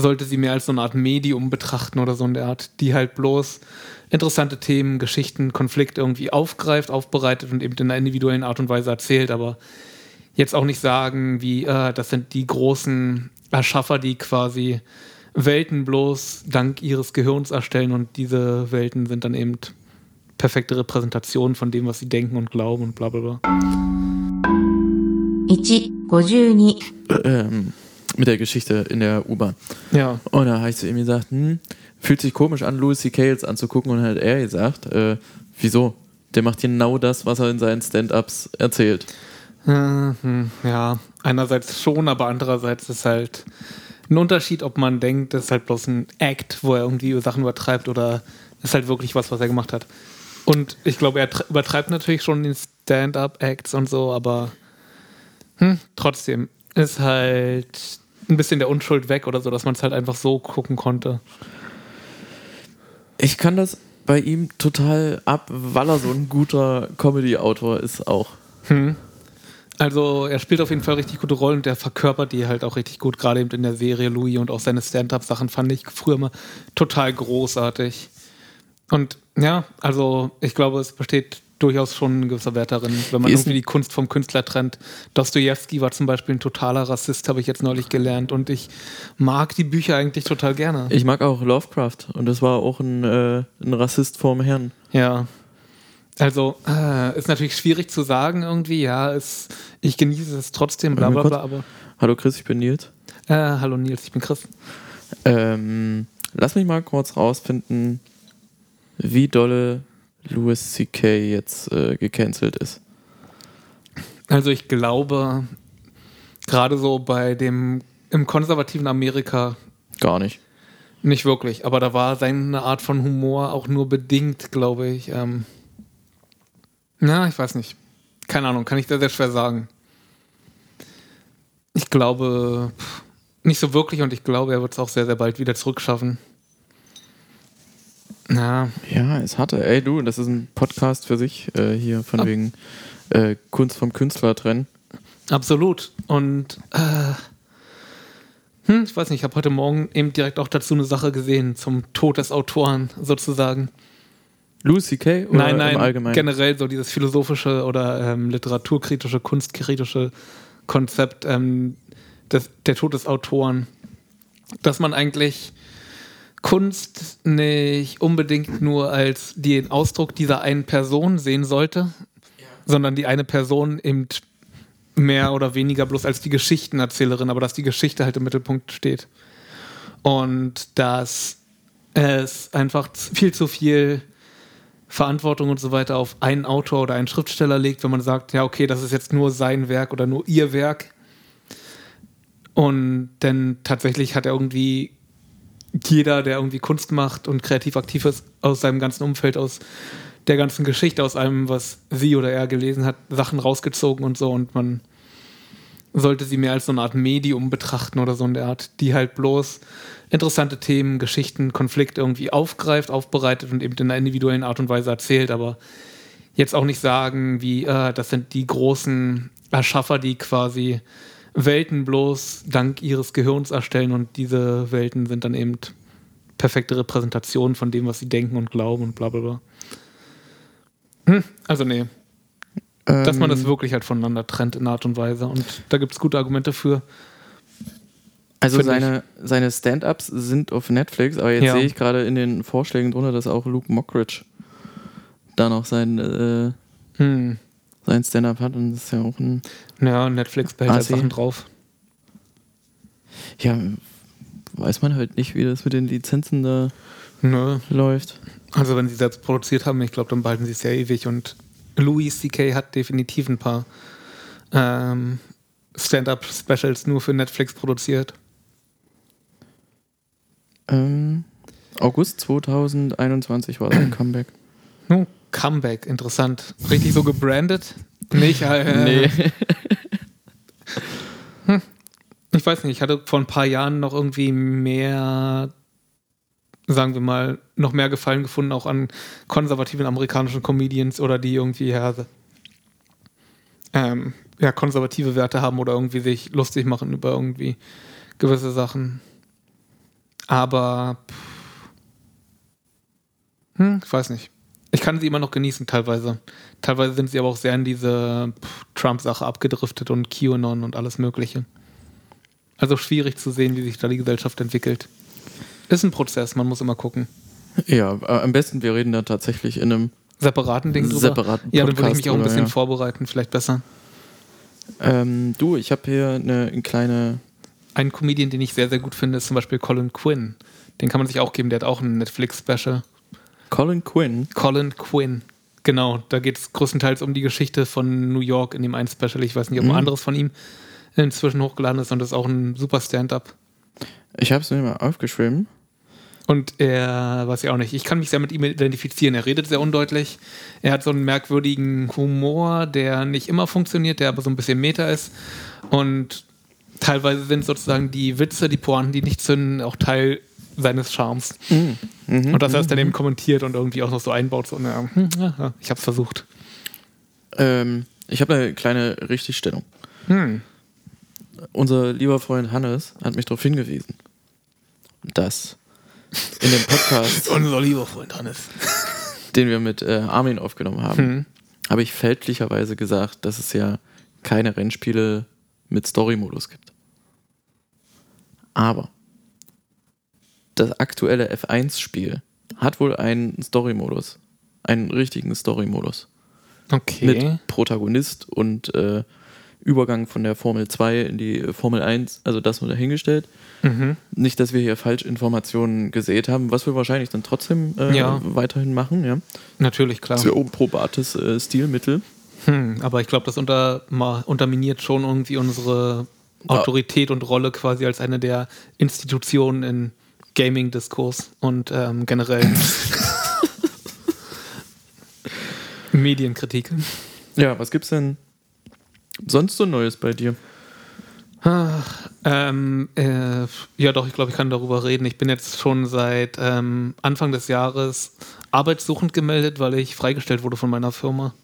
sollte sie mehr als so eine Art Medium betrachten oder so in der Art, die halt bloß interessante Themen, Geschichten, Konflikte irgendwie aufgreift, aufbereitet und eben in einer individuellen Art und Weise erzählt, aber jetzt auch nicht sagen, wie, äh, das sind die großen Erschaffer, die quasi Welten bloß dank ihres Gehirns erstellen und diese Welten sind dann eben perfekte Repräsentationen von dem, was sie denken und glauben und bla bla bla. 1、52、ähm, mit der Geschichte in der U-Bahn. Ja, Und da habe ich zu ihm gesagt, hm, fühlt sich komisch an, Louis C.K. jetzt anzugucken und hat er gesagt, äh, wieso? Der macht genau das, was er in seinen Stand-Ups erzählt. Äh, hm, ja, einerseits schon, aber andererseits ist halt ein Unterschied, ob man denkt, das ist halt bloß ein Act, wo er irgendwie Sachen übertreibt oder ist halt wirklich was, was er gemacht hat. Und ich glaube, er tr- übertreibt natürlich schon den Stand-up-Acts und so, aber hm, trotzdem ist halt ein bisschen der Unschuld weg oder so, dass man es halt einfach so gucken konnte. Ich kann das bei ihm total ab, weil er so ein guter Comedy-Autor ist auch. Hm. Also er spielt auf jeden Fall richtig gute Rollen und der verkörpert die halt auch richtig gut, gerade eben in der Serie Louis und auch seine Stand-up-Sachen fand ich früher mal total großartig. Und ja, also ich glaube, es besteht durchaus schon ein gewisser Wert darin, wenn man irgendwie die Kunst vom Künstler trennt. Dostoevsky war zum Beispiel ein totaler Rassist, habe ich jetzt neulich gelernt und ich mag die Bücher eigentlich total gerne. Ich mag auch Lovecraft und das war auch ein, äh, ein Rassist vorm Herrn. Ja. Also, äh, ist natürlich schwierig zu sagen irgendwie, ja, ist, ich genieße es trotzdem, bla bla bla, aber. Hallo Chris, ich bin Nils. Äh, hallo Nils, ich bin Chris. Ähm, lass mich mal kurz rausfinden, wie dolle Louis C.K. jetzt äh, gecancelt ist. Also ich glaube, gerade so bei dem im konservativen Amerika Gar nicht. nicht wirklich, aber da war seine Art von Humor auch nur bedingt, glaube ich. Ähm, na, ich weiß nicht. Keine Ahnung, kann ich sehr, sehr schwer sagen. Ich glaube nicht so wirklich und ich glaube, er wird es auch sehr, sehr bald wieder zurückschaffen. Na, Ja, es hatte. Ey, du, das ist ein Podcast für sich äh, hier, von Ab- wegen äh, Kunst vom Künstler trennen. Absolut. Und äh, hm, ich weiß nicht, ich habe heute Morgen eben direkt auch dazu eine Sache gesehen, zum Tod des Autoren sozusagen. Louis C.K. oder nein, nein, im Allgemeinen? generell so dieses philosophische oder ähm, literaturkritische, kunstkritische Konzept ähm, des, der Tod des Autoren. Dass man eigentlich Kunst nicht unbedingt nur als den Ausdruck dieser einen Person sehen sollte, sondern die eine Person eben mehr oder weniger bloß als die Geschichtenerzählerin, aber dass die Geschichte halt im Mittelpunkt steht. Und dass es einfach viel zu viel Verantwortung und so weiter auf einen Autor oder einen Schriftsteller legt, wenn man sagt, ja, okay, das ist jetzt nur sein Werk oder nur ihr Werk. Und denn tatsächlich hat er irgendwie jeder, der irgendwie Kunst macht und kreativ aktiv ist, aus seinem ganzen Umfeld, aus der ganzen Geschichte, aus allem, was sie oder er gelesen hat, Sachen rausgezogen und so. Und man sollte sie mehr als so eine Art Medium betrachten oder so in der Art, die halt bloß interessante Themen, Geschichten, Konflikte irgendwie aufgreift, aufbereitet und eben in einer individuellen Art und Weise erzählt, aber jetzt auch nicht sagen, wie, äh, das sind die großen Erschaffer, die quasi Welten bloß dank ihres Gehirns erstellen und diese Welten sind dann eben perfekte Repräsentationen von dem, was sie denken und glauben und bla bla bla. Hm, also nee, dass man das Ähm, wirklich halt voneinander trennt in Art und Weise und da gibt es gute Argumente für. Also seine, seine Stand-Ups sind auf Netflix, aber jetzt Ja. sehe ich gerade in den Vorschlägen drunter, dass auch Luke Mockridge da noch sein, äh, Hm. Sein Stand-Up hat und das ist ja auch ein. Ja, Netflix behält halt. Sachen drauf. Ja, weiß man halt nicht, wie das mit den Lizenzen da Nö. läuft. Also wenn sie selbst produziert haben, ich glaube, dann behalten sie es ja ewig. Und Louis C.K. hat definitiv ein paar ähm, Stand-up-Specials nur für Netflix produziert. Ähm, August 2021 war sein Comeback. Hm, Comeback, interessant. Richtig so gebrandet? Nicht, äh, Nee. Ich weiß nicht, ich hatte vor ein paar Jahren noch irgendwie mehr, sagen wir mal, noch mehr Gefallen gefunden, auch an konservativen amerikanischen Comedians oder die irgendwie ja, ähm, ja, konservative Werte haben oder irgendwie sich lustig machen über irgendwie gewisse Sachen. Aber pff, hm, ich weiß nicht. Ich kann sie immer noch genießen, teilweise. Teilweise sind sie aber auch sehr in diese Trump-Sache abgedriftet und QAnon und alles Mögliche. Also schwierig zu sehen, wie sich da die Gesellschaft entwickelt. Ist ein Prozess, man muss immer gucken. Ja, äh, am besten wir reden da tatsächlich in einem Separaten Ding drüber. separaten Ja, dann würde ich Podcast mich auch ein bisschen ja. vorbereiten, vielleicht besser. Ähm, du, ich habe hier eine, eine kleine. Ein Comedian, den ich sehr, sehr gut finde, ist zum Beispiel Colin Quinn. Den kann man sich auch geben, der hat auch ein Netflix-Special. Colin Quinn. Colin Quinn. Genau, da geht es größtenteils um die Geschichte von New York in dem einen Special. Ich weiß nicht, ob ein Mhm. anderes von ihm inzwischen hochgeladen ist und das ist auch ein super Stand-up. Ich habe es mir mal aufgeschrieben. Und er, weiß ich auch nicht, ich kann mich sehr mit ihm identifizieren. Er redet sehr undeutlich. Er hat so einen merkwürdigen Humor, der nicht immer funktioniert, der aber so ein bisschen meta ist. Und teilweise sind sozusagen die Witze, die Pointen, die nicht zünden, auch Teil seines Charmes. Mhm. Und dass er es dann eben kommentiert und irgendwie auch noch so einbaut, so, na, hm, ich hab's versucht. Ähm, ich habe eine kleine Richtigstellung. Hm. Unser lieber Freund Hannes hat mich darauf hingewiesen, dass in dem Podcast, Unser lieber Freund Hannes. den wir mit äh, Armin aufgenommen haben, Hm. habe ich fälschlicherweise gesagt, dass es ja keine Rennspiele mit Story-Modus gibt. Aber das aktuelle F1-Spiel hat wohl einen Story-Modus. Einen richtigen Story-Modus. Okay. Mit Protagonist und äh, Übergang von der Formel 2 in die Formel 1, also das nur dahingestellt. Mhm. Nicht, dass wir hier Falschinformationen gesät haben, was wir wahrscheinlich dann trotzdem äh, Ja. weiterhin machen. Ja. Natürlich, klar. Sehr probates äh, Stilmittel. Hm, aber ich glaube, das unter, unterminiert schon irgendwie unsere Autorität und Rolle quasi als eine der Institutionen in Gaming-Diskurs und ähm, generell Medienkritik. Ja, was gibt's denn sonst so Neues bei dir? Ähm, äh, ja, doch, ich glaube, ich kann darüber reden. Ich bin jetzt schon seit ähm, Anfang des Jahres arbeitssuchend gemeldet, weil ich freigestellt wurde von meiner Firma.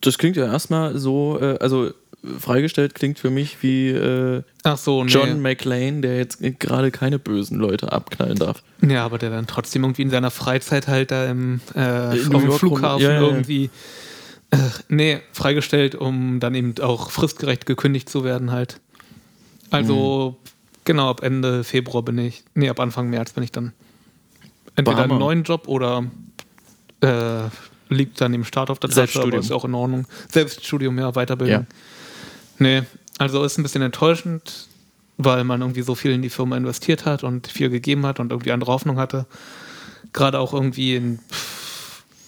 Das klingt ja erstmal so, äh, also freigestellt klingt für mich wie äh, so, nee. John McClane, der jetzt gerade keine bösen Leute abknallen darf. Ja, aber der dann trotzdem irgendwie in seiner Freizeit halt da im, äh, auf dem Flughafen ja, ja, ja. irgendwie. Äh, nee, freigestellt, um dann eben auch fristgerecht gekündigt zu werden halt. Also, Mhm. genau, ab Ende Februar bin ich, nee, ab Anfang März bin ich dann entweder Hammer. einen neuen Job oder äh, liegt dann im Start auf der Tasche, aber Selbststudium. ist auch in Ordnung. Selbststudium, ja, Weiterbildung. Ja. Nee, also ist ein bisschen enttäuschend, weil man irgendwie so viel in die Firma investiert hat und viel gegeben hat und irgendwie andere Hoffnung hatte. Gerade auch irgendwie in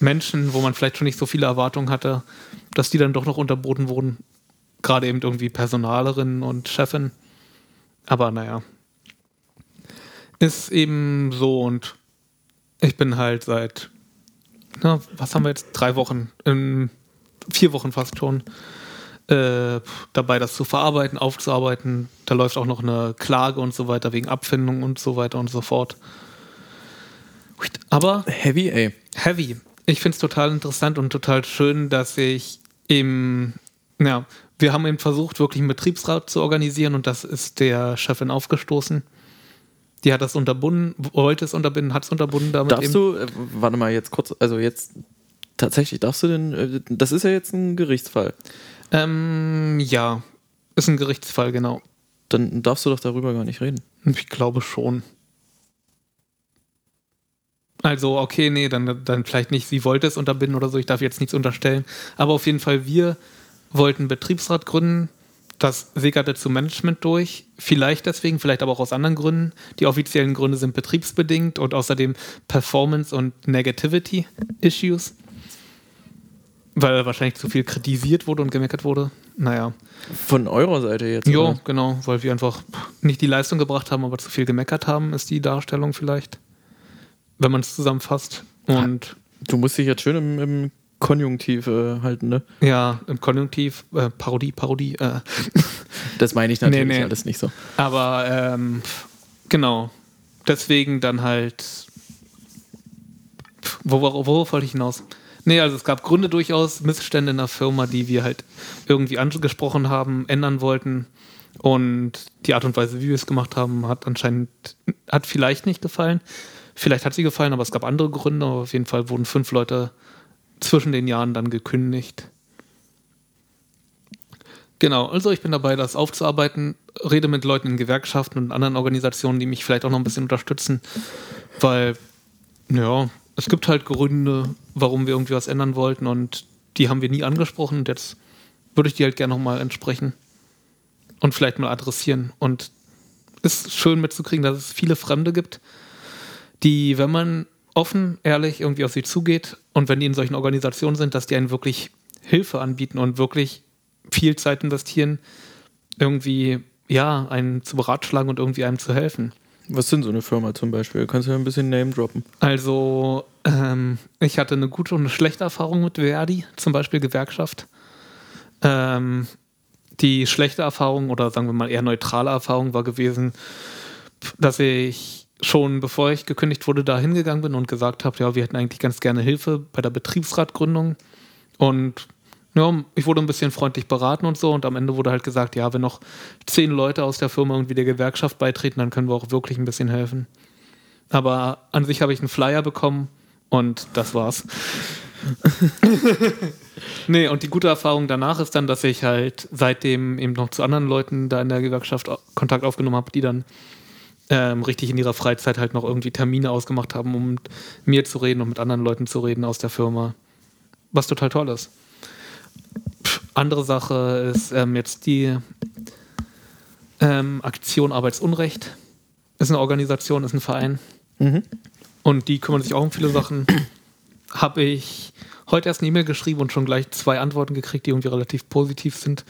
Menschen, wo man vielleicht schon nicht so viele Erwartungen hatte, dass die dann doch noch unterboten wurden. Gerade eben irgendwie Personalerin und Chefin. Aber naja. Ist eben so und ich bin halt seit, na, was haben wir jetzt? Drei Wochen, in vier Wochen fast schon, äh, dabei, das zu verarbeiten, aufzuarbeiten. Da läuft auch noch eine Klage und so weiter wegen Abfindung und so weiter und so fort. Aber Heavy, ey. heavy. Ich finde es total interessant und total schön, dass ich im, ja, wir haben eben versucht, wirklich einen Betriebsrat zu organisieren und das ist der Chefin aufgestoßen. Die hat das unterbunden, wollte es unterbinden, hat es unterbunden damit Darfst du, äh, warte mal jetzt kurz, also jetzt tatsächlich darfst du denn, äh, das ist ja jetzt ein Gerichtsfall. Ähm, ja, ist ein Gerichtsfall, genau. Dann darfst du doch darüber gar nicht reden. Ich glaube schon. Also, okay, nee, dann, dann vielleicht nicht, sie wollte es unterbinden oder so, ich darf jetzt nichts unterstellen. Aber auf jeden Fall, wir wollten einen Betriebsrat gründen. Das sickerte zu Management durch. Vielleicht deswegen, vielleicht aber auch aus anderen Gründen. Die offiziellen Gründe sind betriebsbedingt und außerdem Performance- und Negativity-Issues. Weil wahrscheinlich zu viel kritisiert wurde und gemeckert wurde. Naja. Von eurer Seite jetzt. Ja, oder? genau, weil wir einfach nicht die Leistung gebracht haben, aber zu viel gemeckert haben, ist die Darstellung vielleicht. Wenn man es zusammenfasst. Und Du musst dich jetzt schön im, im Konjunktiv äh, halten, ne? ja, im Konjunktiv, äh, Parodie, Parodie. Äh, Das meine ich natürlich Nee, nee. alles nicht so. aber ähm, genau, deswegen dann halt. Wo, wo, worauf wollte ich hinaus? Nee, also es gab Gründe durchaus, Missstände in der Firma, die wir halt irgendwie angesprochen haben, ändern wollten. Und die Art und Weise, wie wir es gemacht haben, hat anscheinend, hat vielleicht nicht gefallen. Vielleicht hat sie gefallen, aber es gab andere Gründe. Aber auf jeden Fall wurden fünf Leute zwischen den Jahren dann gekündigt. Genau, also ich bin dabei, das aufzuarbeiten, rede mit Leuten in Gewerkschaften und anderen Organisationen, die mich vielleicht auch noch ein bisschen unterstützen, weil, ja, es gibt halt Gründe, warum wir irgendwie was ändern wollten und die haben wir nie angesprochen und jetzt würde ich die halt gerne nochmal entsprechen und vielleicht mal adressieren. Und es ist schön mitzukriegen, dass es viele Fremde gibt, die, wenn man offen, ehrlich irgendwie auf sie zugeht und wenn die in solchen Organisationen sind, dass die einen wirklich Hilfe anbieten und wirklich viel Zeit investieren, irgendwie, ja, einen zu beratschlagen und irgendwie einem zu helfen. Was sind so eine Firma zum Beispiel? Kannst du ja ein bisschen Name droppen? Also, ähm, ich hatte eine gute und eine schlechte Erfahrung mit Verdi, zum Beispiel Gewerkschaft. Ähm, die schlechte Erfahrung oder sagen wir mal eher neutrale Erfahrung war gewesen, dass ich schon bevor ich gekündigt wurde, da hingegangen bin und gesagt habe, ja, wir hätten eigentlich ganz gerne Hilfe bei der Betriebsratgründung. Und ja, ich wurde ein bisschen freundlich beraten und so und am Ende wurde halt gesagt, ja, wenn noch zehn Leute aus der Firma irgendwie der Gewerkschaft beitreten, dann können wir auch wirklich ein bisschen helfen. Aber an sich habe ich einen Flyer bekommen und das war's. nee, und die gute Erfahrung danach ist dann, dass ich halt seitdem eben noch zu anderen Leuten da in der Gewerkschaft Kontakt aufgenommen habe, die dann ähm, richtig in ihrer Freizeit halt noch irgendwie Termine ausgemacht haben, um mit mir zu reden und mit anderen Leuten zu reden aus der Firma. Was total toll ist. Andere Sache ist ähm, jetzt die ähm, Aktion Arbeitsunrecht. Ist eine Organisation, ist ein Verein. Mhm. Und die kümmern sich auch um viele Sachen. Habe ich heute erst eine E-Mail geschrieben und schon gleich zwei Antworten gekriegt, die irgendwie relativ positiv sind.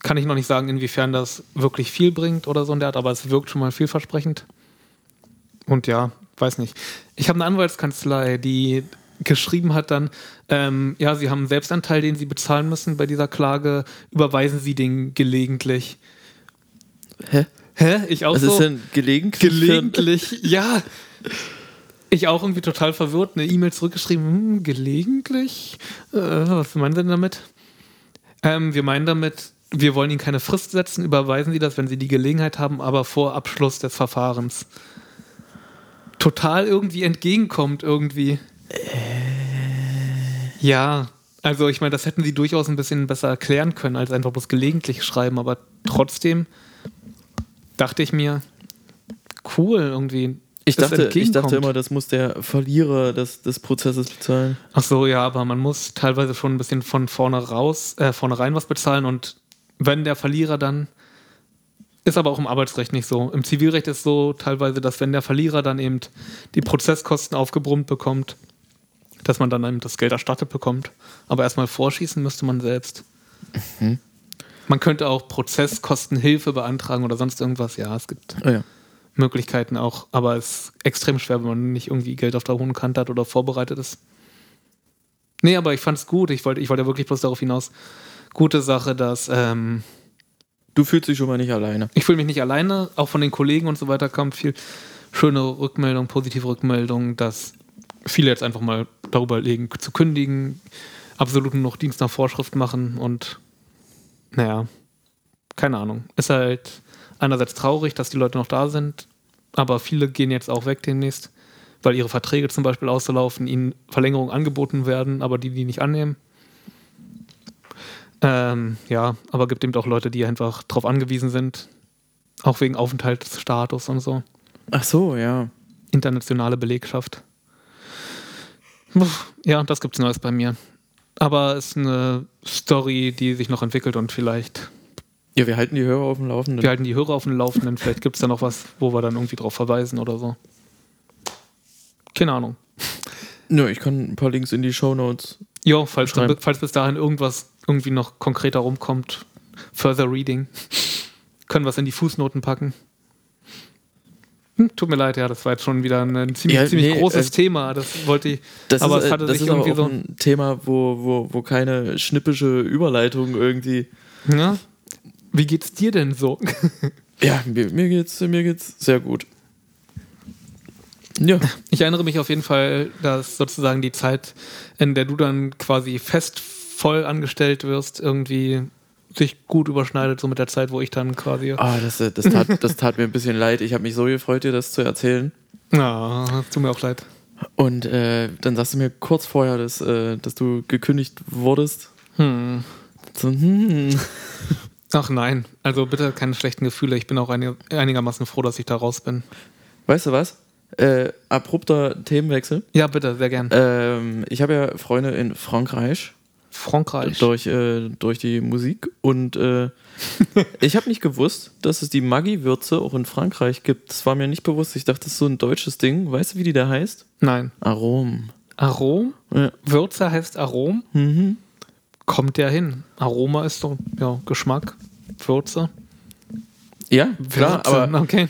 Kann ich noch nicht sagen, inwiefern das wirklich viel bringt oder so in der Art, aber es wirkt schon mal vielversprechend. Und ja, weiß nicht. Ich habe eine Anwaltskanzlei, die geschrieben hat dann, ähm, ja, Sie haben einen Selbstanteil, den Sie bezahlen müssen bei dieser Klage, überweisen Sie den gelegentlich. Hä? Hä? Ich auch Was so. ist denn gelegentlich? Gelegentlich, ja. Ich auch irgendwie total verwirrt, eine E-Mail zurückgeschrieben, hm, gelegentlich? Äh, was meinen Sie denn damit? Ähm, wir meinen damit, wir wollen Ihnen keine Frist setzen, überweisen Sie das, wenn Sie die Gelegenheit haben, aber vor Abschluss des Verfahrens. Total irgendwie entgegenkommt, irgendwie. Ja, also ich meine, das hätten Sie durchaus ein bisschen besser erklären können, als einfach bloß gelegentlich schreiben, aber trotzdem dachte ich mir, cool irgendwie. Ich dachte, ich dachte immer, das muss der Verlierer des, des Prozesses bezahlen. Ach so, ja, aber man muss teilweise schon ein bisschen von vorne raus, äh, vorne rein was bezahlen und wenn der Verlierer dann ist aber auch im Arbeitsrecht nicht so. Im Zivilrecht ist so teilweise, dass wenn der Verlierer dann eben die Prozesskosten aufgebrummt bekommt, dass man dann eben das Geld erstattet bekommt. Aber erstmal vorschießen müsste man selbst. Man könnte auch Prozesskostenhilfe beantragen oder sonst irgendwas. Ja, es gibt Ah ja. Möglichkeiten auch, aber es ist extrem schwer, wenn man nicht irgendwie Geld auf der hohen Kante hat oder vorbereitet ist. Nee, aber ich fand's gut. Ich wollte ich wollte wirklich bloß darauf hinaus. Gute Sache, dass ähm, Du fühlst dich schon mal nicht alleine. ich fühle mich nicht alleine, auch von den Kollegen und so weiter kommt viel schöne Rückmeldung, positive Rückmeldung, dass viele jetzt einfach mal darüber legen, zu kündigen, absolut nur noch Dienst nach Vorschrift machen und naja, keine Ahnung. Ist halt einerseits traurig, dass die Leute noch da sind, aber viele gehen jetzt auch weg demnächst, weil ihre Verträge zum Beispiel auslaufen, ihnen Verlängerungen angeboten werden, aber die die nicht annehmen. Ähm, ja, aber gibt eben auch Leute, die einfach darauf angewiesen sind, auch wegen Aufenthaltsstatus und so. Ach so, ja. Internationale Belegschaft. Ja, das gibt's Neues bei mir. Aber es ist eine Story, die sich noch entwickelt und vielleicht, Ja, wir halten die Hörer auf dem Laufenden. wir halten die Hörer auf dem Laufenden, vielleicht gibt es da noch was, wo wir dann irgendwie drauf verweisen oder so. Keine Ahnung. Nö, ich kann ein paar Links in die Shownotes. Jo, falls, Schreiben. falls bis dahin irgendwas irgendwie noch konkreter rumkommt, further reading, können wir es in die Fußnoten packen. Hm, tut mir leid, ja, das war jetzt schon wieder ein ziemlich, Ja, ziemlich nee, großes äh, Thema. Das wollte ich. Das aber ist, es äh, hatte das sich ist irgendwie auch so. ein Thema, wo, wo, wo keine schnippische Überleitung irgendwie. Ja? Wie geht's dir denn so? Ja, mir, mir, geht's, mir geht's sehr gut. Ja, Ich erinnere mich auf jeden Fall, dass sozusagen die Zeit, in der du dann quasi fest voll angestellt wirst, irgendwie sich gut überschneidet, so mit der Zeit, wo ich dann quasi. Ah, das, äh, das, tat, das tat mir ein bisschen leid. Ich habe mich so gefreut, dir das zu erzählen. Ja, es tut mir auch leid. Und äh, dann sagst du mir kurz vorher, dass, äh, dass du gekündigt wurdest. Hm. So, hm. Ach nein, also bitte keine schlechten Gefühle. Ich bin auch einig, einigermaßen froh, dass ich da raus bin. Weißt du was? Äh, abrupter Themenwechsel. Ja, bitte, sehr gern. Ähm, ich habe ja Freunde in Frankreich Frankreich. durch, äh, durch die Musik und äh, ich habe nicht gewusst, dass es die Maggi-Würze auch in Frankreich gibt. Das war mir nicht bewusst. Ich dachte, das ist so ein deutsches Ding. Weißt du, wie die da heißt? Nein. Arom. Arom? Ja. Würze heißt Arom? Mhm. Kommt der hin? Aroma ist so, ja, Geschmack. Würze. Ja, klar, Würze, aber okay.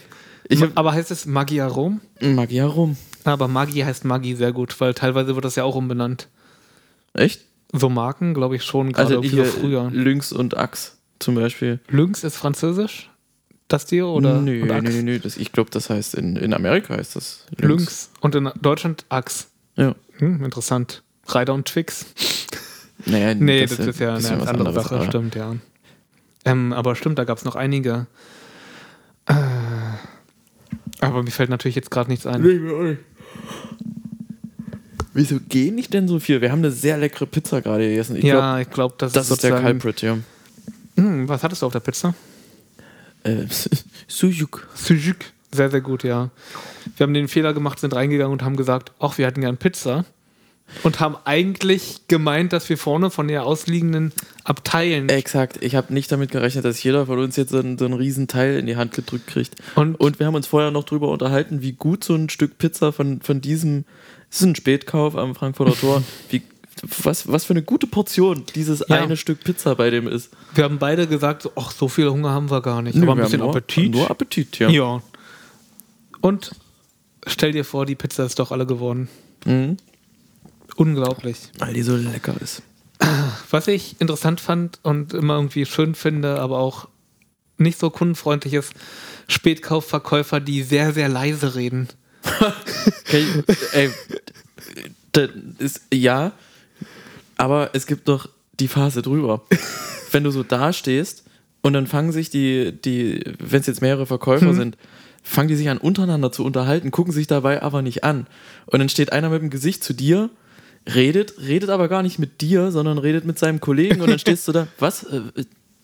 hab, Aber heißt es Maggi Arom? Maggi Arom. Aber Maggi heißt Maggi sehr gut, weil teilweise wird das ja auch umbenannt. Echt? So Marken, glaube ich schon, gerade Also also hier früher. Lynx und Axe zum Beispiel. Lynx ist französisch? Das dir oder? nö, und nö, Axe? nö, nö. Das, ich glaube, das heißt in, in Amerika heißt das Lynx. Und in Deutschland Axe. Ja. Hm, interessant. Ryder und Twix. Naja, Nee, das, ist ja eine andere anderes, Sache, aber- stimmt, ja. Ähm, aber stimmt, da gab es noch einige. Äh, aber mir fällt natürlich jetzt gerade nichts ein. Wieso gehen nicht denn so viel? Wir haben eine sehr leckere Pizza gerade gegessen. Ich glaub, ja, ich glaube, das, das ist der Culprit, ja. Hm, was hattest du auf der Pizza? Äh, Sujuk. Sujuk. Sehr, sehr gut, ja. Wir haben den Fehler gemacht, sind reingegangen und haben gesagt, ach, wir hätten gern Pizza. Und haben eigentlich gemeint, dass wir vorne von der ausliegenden Abteilen Exakt. Ich habe nicht damit gerechnet, dass jeder von uns jetzt so einen, so einen riesen Teil in die Hand gedrückt kriegt. und, Und wir haben uns vorher noch drüber unterhalten, wie gut so ein Stück Pizza von, von diesem, es ist ein Spätkauf am Frankfurter Tor, wie, was, was für eine gute Portion dieses Ja. eine Stück Pizza bei dem ist. wir haben beide gesagt, ach, so viel Hunger haben wir gar nicht. aber ein bisschen nur, Appetit. Nur Appetit, ja. Ja. Und stell dir vor, die Pizza ist doch alle geworden. Mhm. Unglaublich. Weil die so lecker ist. Was ich interessant fand und immer irgendwie schön finde, aber auch nicht so kundenfreundlich ist, Spätkaufverkäufer, die sehr, sehr leise reden. Okay, ey, das ist, ja, aber es gibt doch die Phase drüber. Wenn du so dastehst und dann fangen sich die, die wenn es jetzt mehrere Verkäufer sind, fangen die sich an untereinander zu unterhalten, gucken sich dabei aber nicht an. Und dann steht einer mit dem Gesicht zu dir, redet, redet aber gar nicht mit dir, sondern redet mit seinem Kollegen und dann stehst du da, was?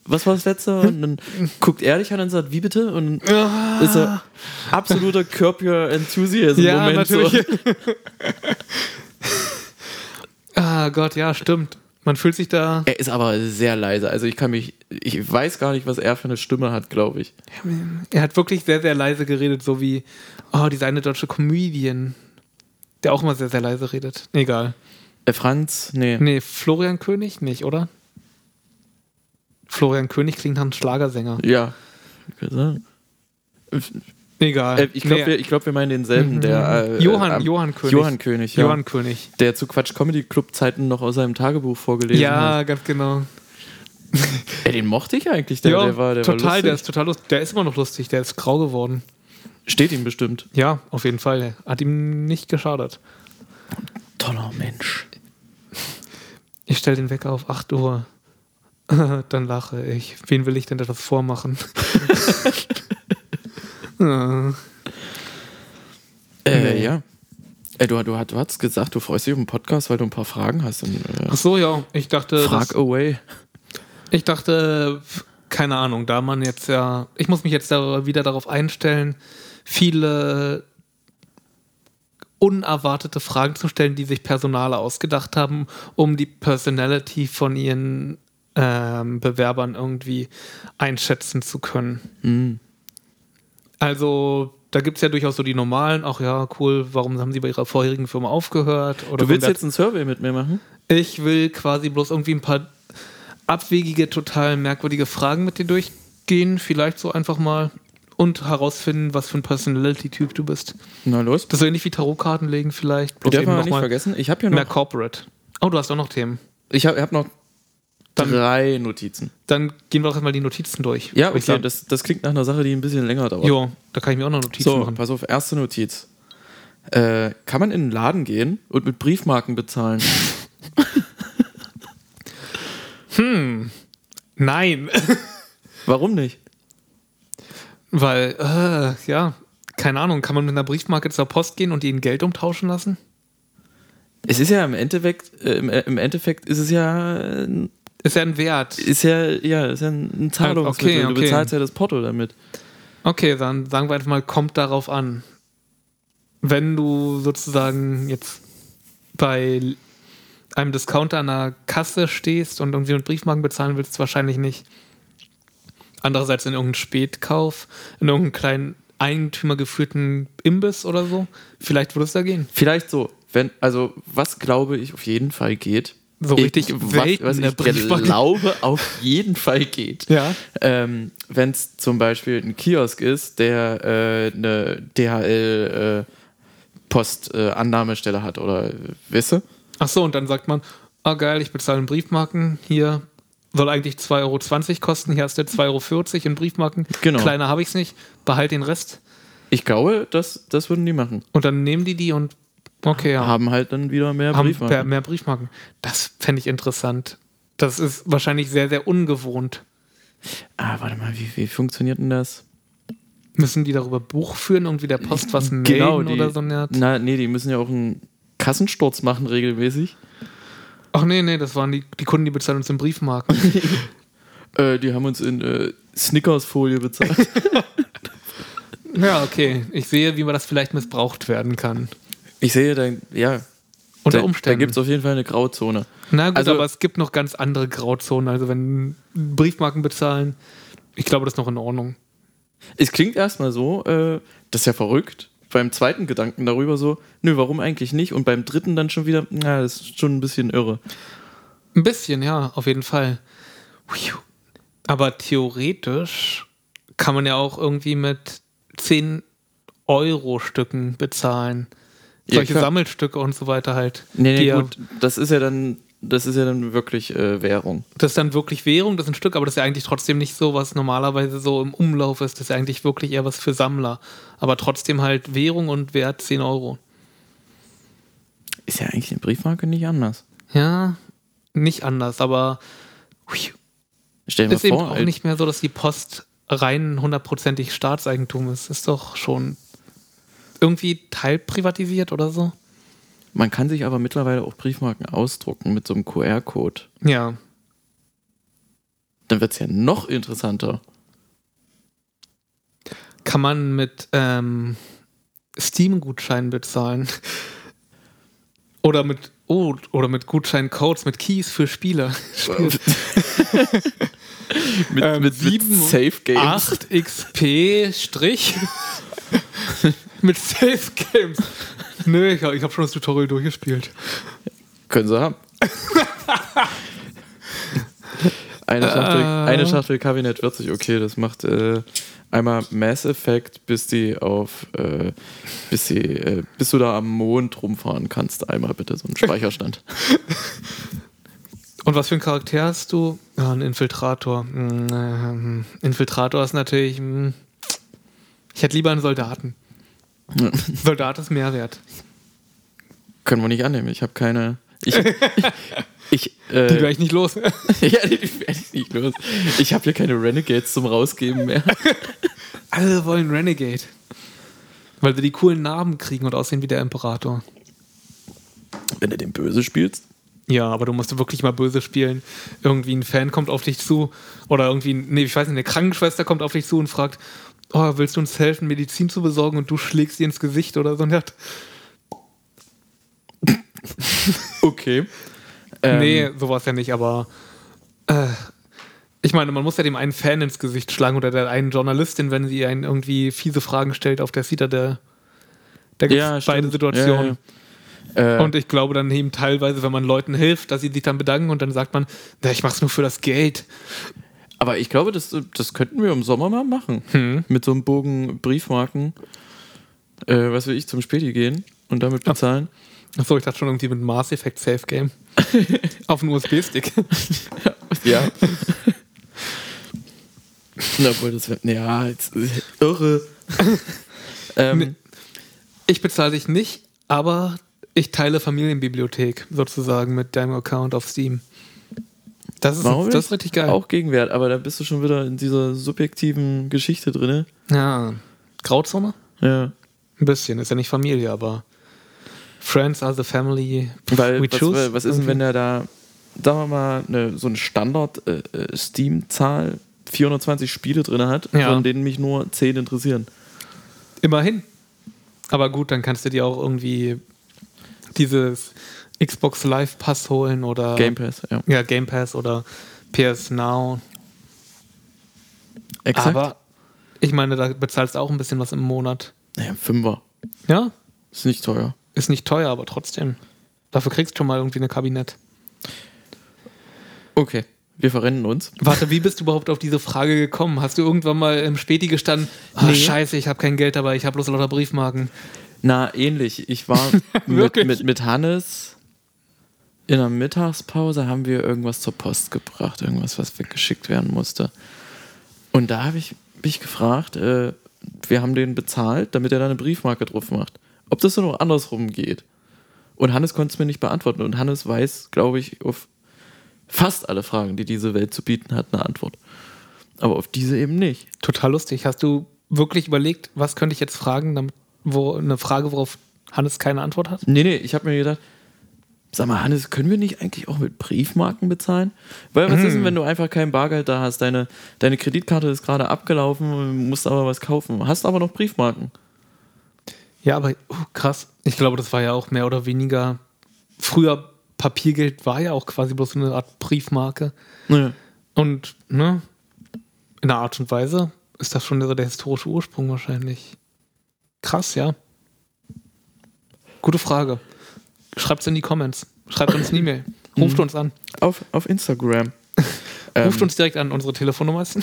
Was war das letzte? Und dann guckt er dich an und sagt, wie bitte? Und dann ist er absoluter Curb Your Enthusiasm Ja, Moment. natürlich. So. ah Gott, ja, stimmt. Man fühlt sich da. Er ist aber sehr leise. Also ich kann mich, ich weiß gar nicht, was er für eine Stimme hat, glaube ich. Er hat wirklich sehr, sehr leise geredet, so wie, oh, dieser eine deutsche Comedian, der auch immer sehr, sehr leise redet. Egal. Äh, Franz, nee. Nee, Florian König nicht, oder? Florian König klingt nach einem Schlagersänger. Ja. Ich kann sagen. Egal. Äh, ich glaube, Nee. wir, ich glaub, wir meinen denselben, der. Äh, Johann, äh, Johann König. Johann König, ja. Johann König. Der zu Quatsch Comedy Club Zeiten noch aus seinem Tagebuch vorgelesen Ja, hat. ganz genau. Ey, den mochte ich eigentlich. Der, ja, der war, der total, war der lustig. ist total lustig. Der ist immer noch lustig, der ist grau geworden. Steht ihm bestimmt. Ja, auf jeden Fall. Hat ihm nicht geschadet. Toller Mensch. Ich stelle den Wecker auf 8 Uhr. Dann lache ich. Wen will ich denn etwas vormachen? Äh, Nee. ja. Ey, du, du, du hast gesagt, du freust dich auf den Podcast, weil du ein paar Fragen hast. Und, äh, Ach so, ja. Ich dachte, frag das, away. ich dachte, keine Ahnung, da man jetzt ja, ich muss mich jetzt da wieder darauf einstellen, viele unerwartete Fragen zu stellen, die sich Personale ausgedacht haben, um die Personality von ihren ähm, Bewerbern irgendwie einschätzen zu können. Mhm. Also, da gibt es ja durchaus so die normalen, ach ja, cool, warum haben sie bei ihrer vorherigen Firma aufgehört? Oder Du willst jetzt ein Survey mit mir machen? Ich will quasi bloß irgendwie ein paar abwegige, total merkwürdige Fragen mit dir durchgehen, vielleicht so einfach mal und herausfinden, was für ein Personality-Typ du bist. Na los. Das ist so ähnlich wie Tarotkarten legen vielleicht, bloß Darf eben man noch nicht mal vergessen, ich habe hier mehr noch, Corporate. Oh, du hast auch noch Themen. ich hab, hab noch Dann- drei Notizen. Dann gehen wir doch erstmal die Notizen durch. Ja, okay, das, das klingt nach einer Sache, die ein bisschen länger dauert. Jo, da kann ich mir auch noch Notizen so, machen. pass auf, erste Notiz. Äh, kann man in einen Laden gehen und mit Briefmarken bezahlen? Nein. Warum nicht? Weil, äh, ja, keine Ahnung, kann man mit einer Briefmarke zur Post gehen und in Geld umtauschen lassen? Es ist ja im Endeffekt, äh, im, Endeffekt ist es ja, äh, Ist ja ein Wert. ist ja, ja, ist ja ein Zahlungsmittel. Okay, Du okay. bezahlst ja das Porto damit. Okay, dann sagen wir einfach mal, kommt darauf an. Wenn du sozusagen jetzt bei einem Discounter an der Kasse stehst und irgendwie mit Briefmarken bezahlen willst, wahrscheinlich nicht. Andererseits in irgendeinem Spätkauf, in irgendeinem kleinen eigentümergeführten Imbiss oder so, vielleicht würde es da gehen. Vielleicht so, wenn, also was glaube ich auf jeden Fall geht. So richtig ich, was, selten was der ich glaube auf jeden Fall geht. Ja. Ähm, wenn es zum Beispiel ein Kiosk ist, der äh, eine DHL äh, Postannahmestelle hat oder äh, wisse. Ach so, und dann sagt man, ah geil, ich bezahle in Briefmarken, hier soll eigentlich 2,20 Euro kosten, hier hast du 2,40 Euro in Briefmarken. Genau. Kleiner habe ich es nicht, behalt den Rest. Ich glaube, das, das würden die machen. Und dann nehmen die die und okay, ja, Haben halt dann wieder mehr haben Briefmarken. mehr Briefmarken. Das fände ich interessant. Das ist wahrscheinlich sehr, sehr ungewohnt. Ah, warte mal, wie, wie funktioniert denn das? Müssen die darüber Buch führen und wieder Post was melden Genau, die, oder so? eine? Na, nee, die müssen ja auch einen Kassensturz machen regelmäßig. Ach nee, nee, das waren die, die Kunden, die bezahlen uns in Briefmarken. Äh, die haben uns in äh, Snickers-Folie bezahlt. ja, okay. Ich sehe, wie man das vielleicht missbraucht werden kann. Ich sehe da, ja, Unter da, da Umständen. gibt es auf jeden Fall eine Grauzone. Na gut, Also- aber es gibt noch ganz andere Grauzonen. Also wenn Briefmarken bezahlen, ich glaube, das ist noch in Ordnung. Es klingt erstmal so, äh, das ist ja verrückt. Beim zweiten Gedanken darüber so, nö, warum eigentlich nicht? Und beim dritten dann schon wieder, na, das ist schon ein bisschen irre. Ein bisschen, ja, auf jeden Fall. Aber theoretisch kann man ja auch irgendwie mit 10 Euro Stücken bezahlen. Ja, Solche klar. Sammelstücke und so weiter halt. Nee, nee, ja- gut, das ist ja dann, das ist ja dann wirklich äh, Währung. Das ist dann wirklich Währung, das ist ein Stück, aber das ist ja eigentlich trotzdem nicht so, was normalerweise so im Umlauf ist. Das ist ja eigentlich wirklich eher was für Sammler. Aber trotzdem halt Währung und Wert 10 Euro. Ist ja eigentlich eine Briefmarke nicht anders. Ja, nicht anders, aber Stell dir ist mal eben vor, auch nicht mehr so, dass die Post rein hundertprozentig Staatseigentum ist. Ist doch schon irgendwie teilprivatisiert oder so. man kann sich aber mittlerweile auch Briefmarken ausdrucken mit so einem QR-Code. Ja. Dann wird es ja noch interessanter. Kann man mit ähm, Steam-Gutscheinen bezahlen? oder mit oh, oder mit Gutscheincodes, mit Keys für Spiele. mit, Ähm, mit, sieben- mit Safe Games. 8 XP Strich mit Safe Games. Nö, ich, ich habe schon das Tutorial durchgespielt. Können sie haben. eine, Schachtel, Äh. eine Schachtel Kabinett 40, okay, das macht äh, einmal Mass Effect, bis die auf, äh, bis, die, äh, bis du da am Mond rumfahren kannst. Einmal bitte so einen Speicherstand. Und was für einen Charakter hast du? Ja, ein Infiltrator. Ähm, Infiltrator ist natürlich. mm, Ich hätte lieber einen Soldaten. Soldat ist Mehrwert. Können wir nicht annehmen. Ich habe keine. Ich, ich, Die äh, wäre ich nicht los. ja, die werde ich nicht los. Ich habe hier keine Renegades zum Rausgeben mehr. Alle wollen Renegade. Weil sie die coolen Narben kriegen und aussehen wie der Imperator. Wenn du den Böse spielst. Ja, aber du musst wirklich mal böse spielen. Irgendwie ein Fan kommt auf dich zu oder irgendwie, nee, ich weiß nicht, eine Krankenschwester kommt auf dich zu und fragt, oh, willst du uns helfen, Medizin zu besorgen und du schlägst ihr ins Gesicht oder so. Und hat, Okay. Ähm, nee, sowas ja nicht, aber äh, ich meine, man muss ja dem einen Fan ins Gesicht schlagen oder der einen Journalistin, wenn sie einen irgendwie fiese Fragen stellt auf der Citadel. Da gibt es Ja, beide. Situationen. Ja, ja. Äh, Und ich glaube dann eben teilweise, wenn man Leuten hilft, dass sie sich dann bedanken und dann sagt man, na, ich mach's nur für das Geld. Aber ich glaube, das, das könnten wir im Sommer mal machen. Hm. Mit so einem Bogen Briefmarken. Äh, was will ich zum Späti gehen und damit bezahlen? Achso, ich dachte schon irgendwie mit Mass Effect Safe Game. Auf einen USB-Stick. Ja. Na, obwohl das wär, ja, jetzt, äh, irre. ähm. Ich bezahle dich nicht, aber ich teile Familienbibliothek sozusagen mit deinem Account auf Steam. Das ist, Marvel das ist richtig geil. Auch Gegenwert, aber da bist du schon wieder in dieser subjektiven Geschichte drin. Ja. Grauzone? Ja. Ein bisschen. Ist ja nicht Familie, aber Friends are the family Weil, we was, choose. was ist denn, wenn er da, sagen wir mal, eine, so eine Standard-Steam-Zahl 420 Spiele drin hat, Ja. von denen mich nur 10 interessieren? Immerhin. Aber gut, dann kannst du dir auch irgendwie dieses Xbox Live Pass holen oder Game Pass, ja. ja, Game Pass oder PS Now. Exakt. Aber ich meine, da bezahlst du auch ein bisschen was im Monat. naja, Fünfer. Ja, Ist nicht teuer. ist nicht teuer, aber trotzdem. Dafür kriegst du schon mal irgendwie eine Kabinett. Okay, wir verrennen uns. Warte, wie bist du überhaupt auf diese Frage gekommen? Hast du irgendwann mal im Späti gestanden? Ah, Nee. scheiße, ich habe kein Geld dabei, ich habe bloß lauter Briefmarken. Na, ähnlich. Ich war mit, Wirklich? mit, mit Hannes in der Mittagspause haben wir irgendwas zur Post gebracht, irgendwas, was weggeschickt werden musste. Und da habe ich mich gefragt, äh, wir haben den bezahlt, damit er da eine Briefmarke drauf macht. Ob das so noch andersrum geht. Und Hannes konnte es mir nicht beantworten. Und Hannes weiß, glaube ich, auf fast alle Fragen, die diese Welt zu bieten hat, eine Antwort. Aber auf diese eben nicht. Total lustig. Hast du wirklich überlegt, was könnte ich jetzt fragen, damit, wo eine Frage, worauf Hannes keine Antwort hat? Nee, nee, ich habe mir gedacht, sag mal, Hannes, können wir nicht eigentlich auch mit Briefmarken bezahlen? Weil was ist denn, wenn du einfach kein Bargeld da hast? Deine, deine Kreditkarte ist gerade abgelaufen, musst aber was kaufen, hast aber noch Briefmarken. Ja, aber uh, krass. Ich glaube, das war ja auch mehr oder weniger. Früher Papiergeld war ja auch quasi bloß so eine Art Briefmarke. Ja. Und, ne, in einer Art und Weise ist das schon so der historische Ursprung wahrscheinlich. Krass, ja. Gute Frage. Schreibt's in die Comments. Schreibt uns eine E-Mail. Ruft uns an. Auf, auf Instagram. Ruft Ähm, uns direkt an. Unsere Telefonnummer ist.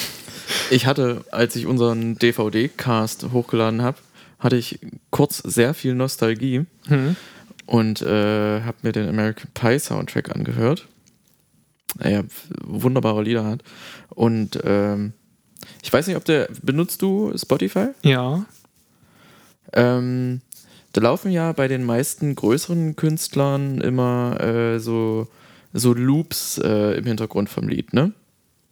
Ich hatte, als ich unseren DVD-Cast hochgeladen habe, hatte ich kurz sehr viel Nostalgie Hm. und äh, habe mir den American Pie Soundtrack angehört. Er wunderbare Lieder hat. Und ähm, ich weiß nicht, ob der. Benutzt du Spotify? Ja. Ähm, da laufen ja bei den meisten größeren Künstlern immer äh, so, so Loops äh, im Hintergrund vom Lied, ne?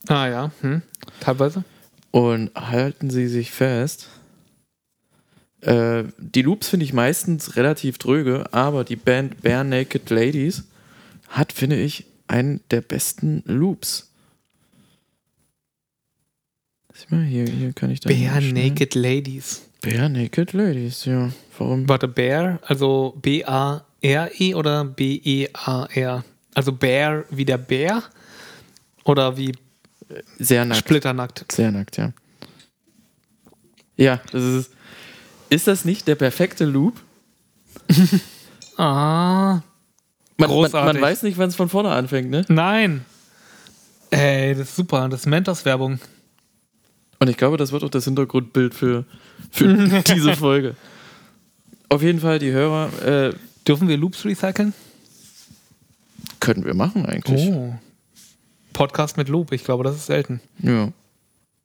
Ah ja. Hm. Teilweise. Und halten Sie sich fest. Äh, die Loops finde ich meistens relativ dröge, aber die Band Bare Naked Ladies hat, finde ich, einen der besten Loops. Sieh mal, hier, hier kann ich da. Bare Naked Ladies. Bare Naked Ladies, ja. Warum? Warte, Bear, also B-A-R-E oder B-E-A-R? Also Bear wie der Bär oder wie Sehr nackt. splitternackt? Sehr nackt, ja. Ja, das ist. Ist das nicht der perfekte Loop? Ah, Man, man, Großartig. man weiß nicht, wann es von vorne anfängt, ne? nein. Ey, das ist super. Das ist Mentos-Werbung. Und ich glaube, das wird auch das Hintergrundbild für, für diese Folge. Auf jeden Fall, die Hörer äh, Dürfen wir Loops recyceln? können wir machen eigentlich. Oh. Podcast mit Loop, ich glaube, das ist selten. Ja.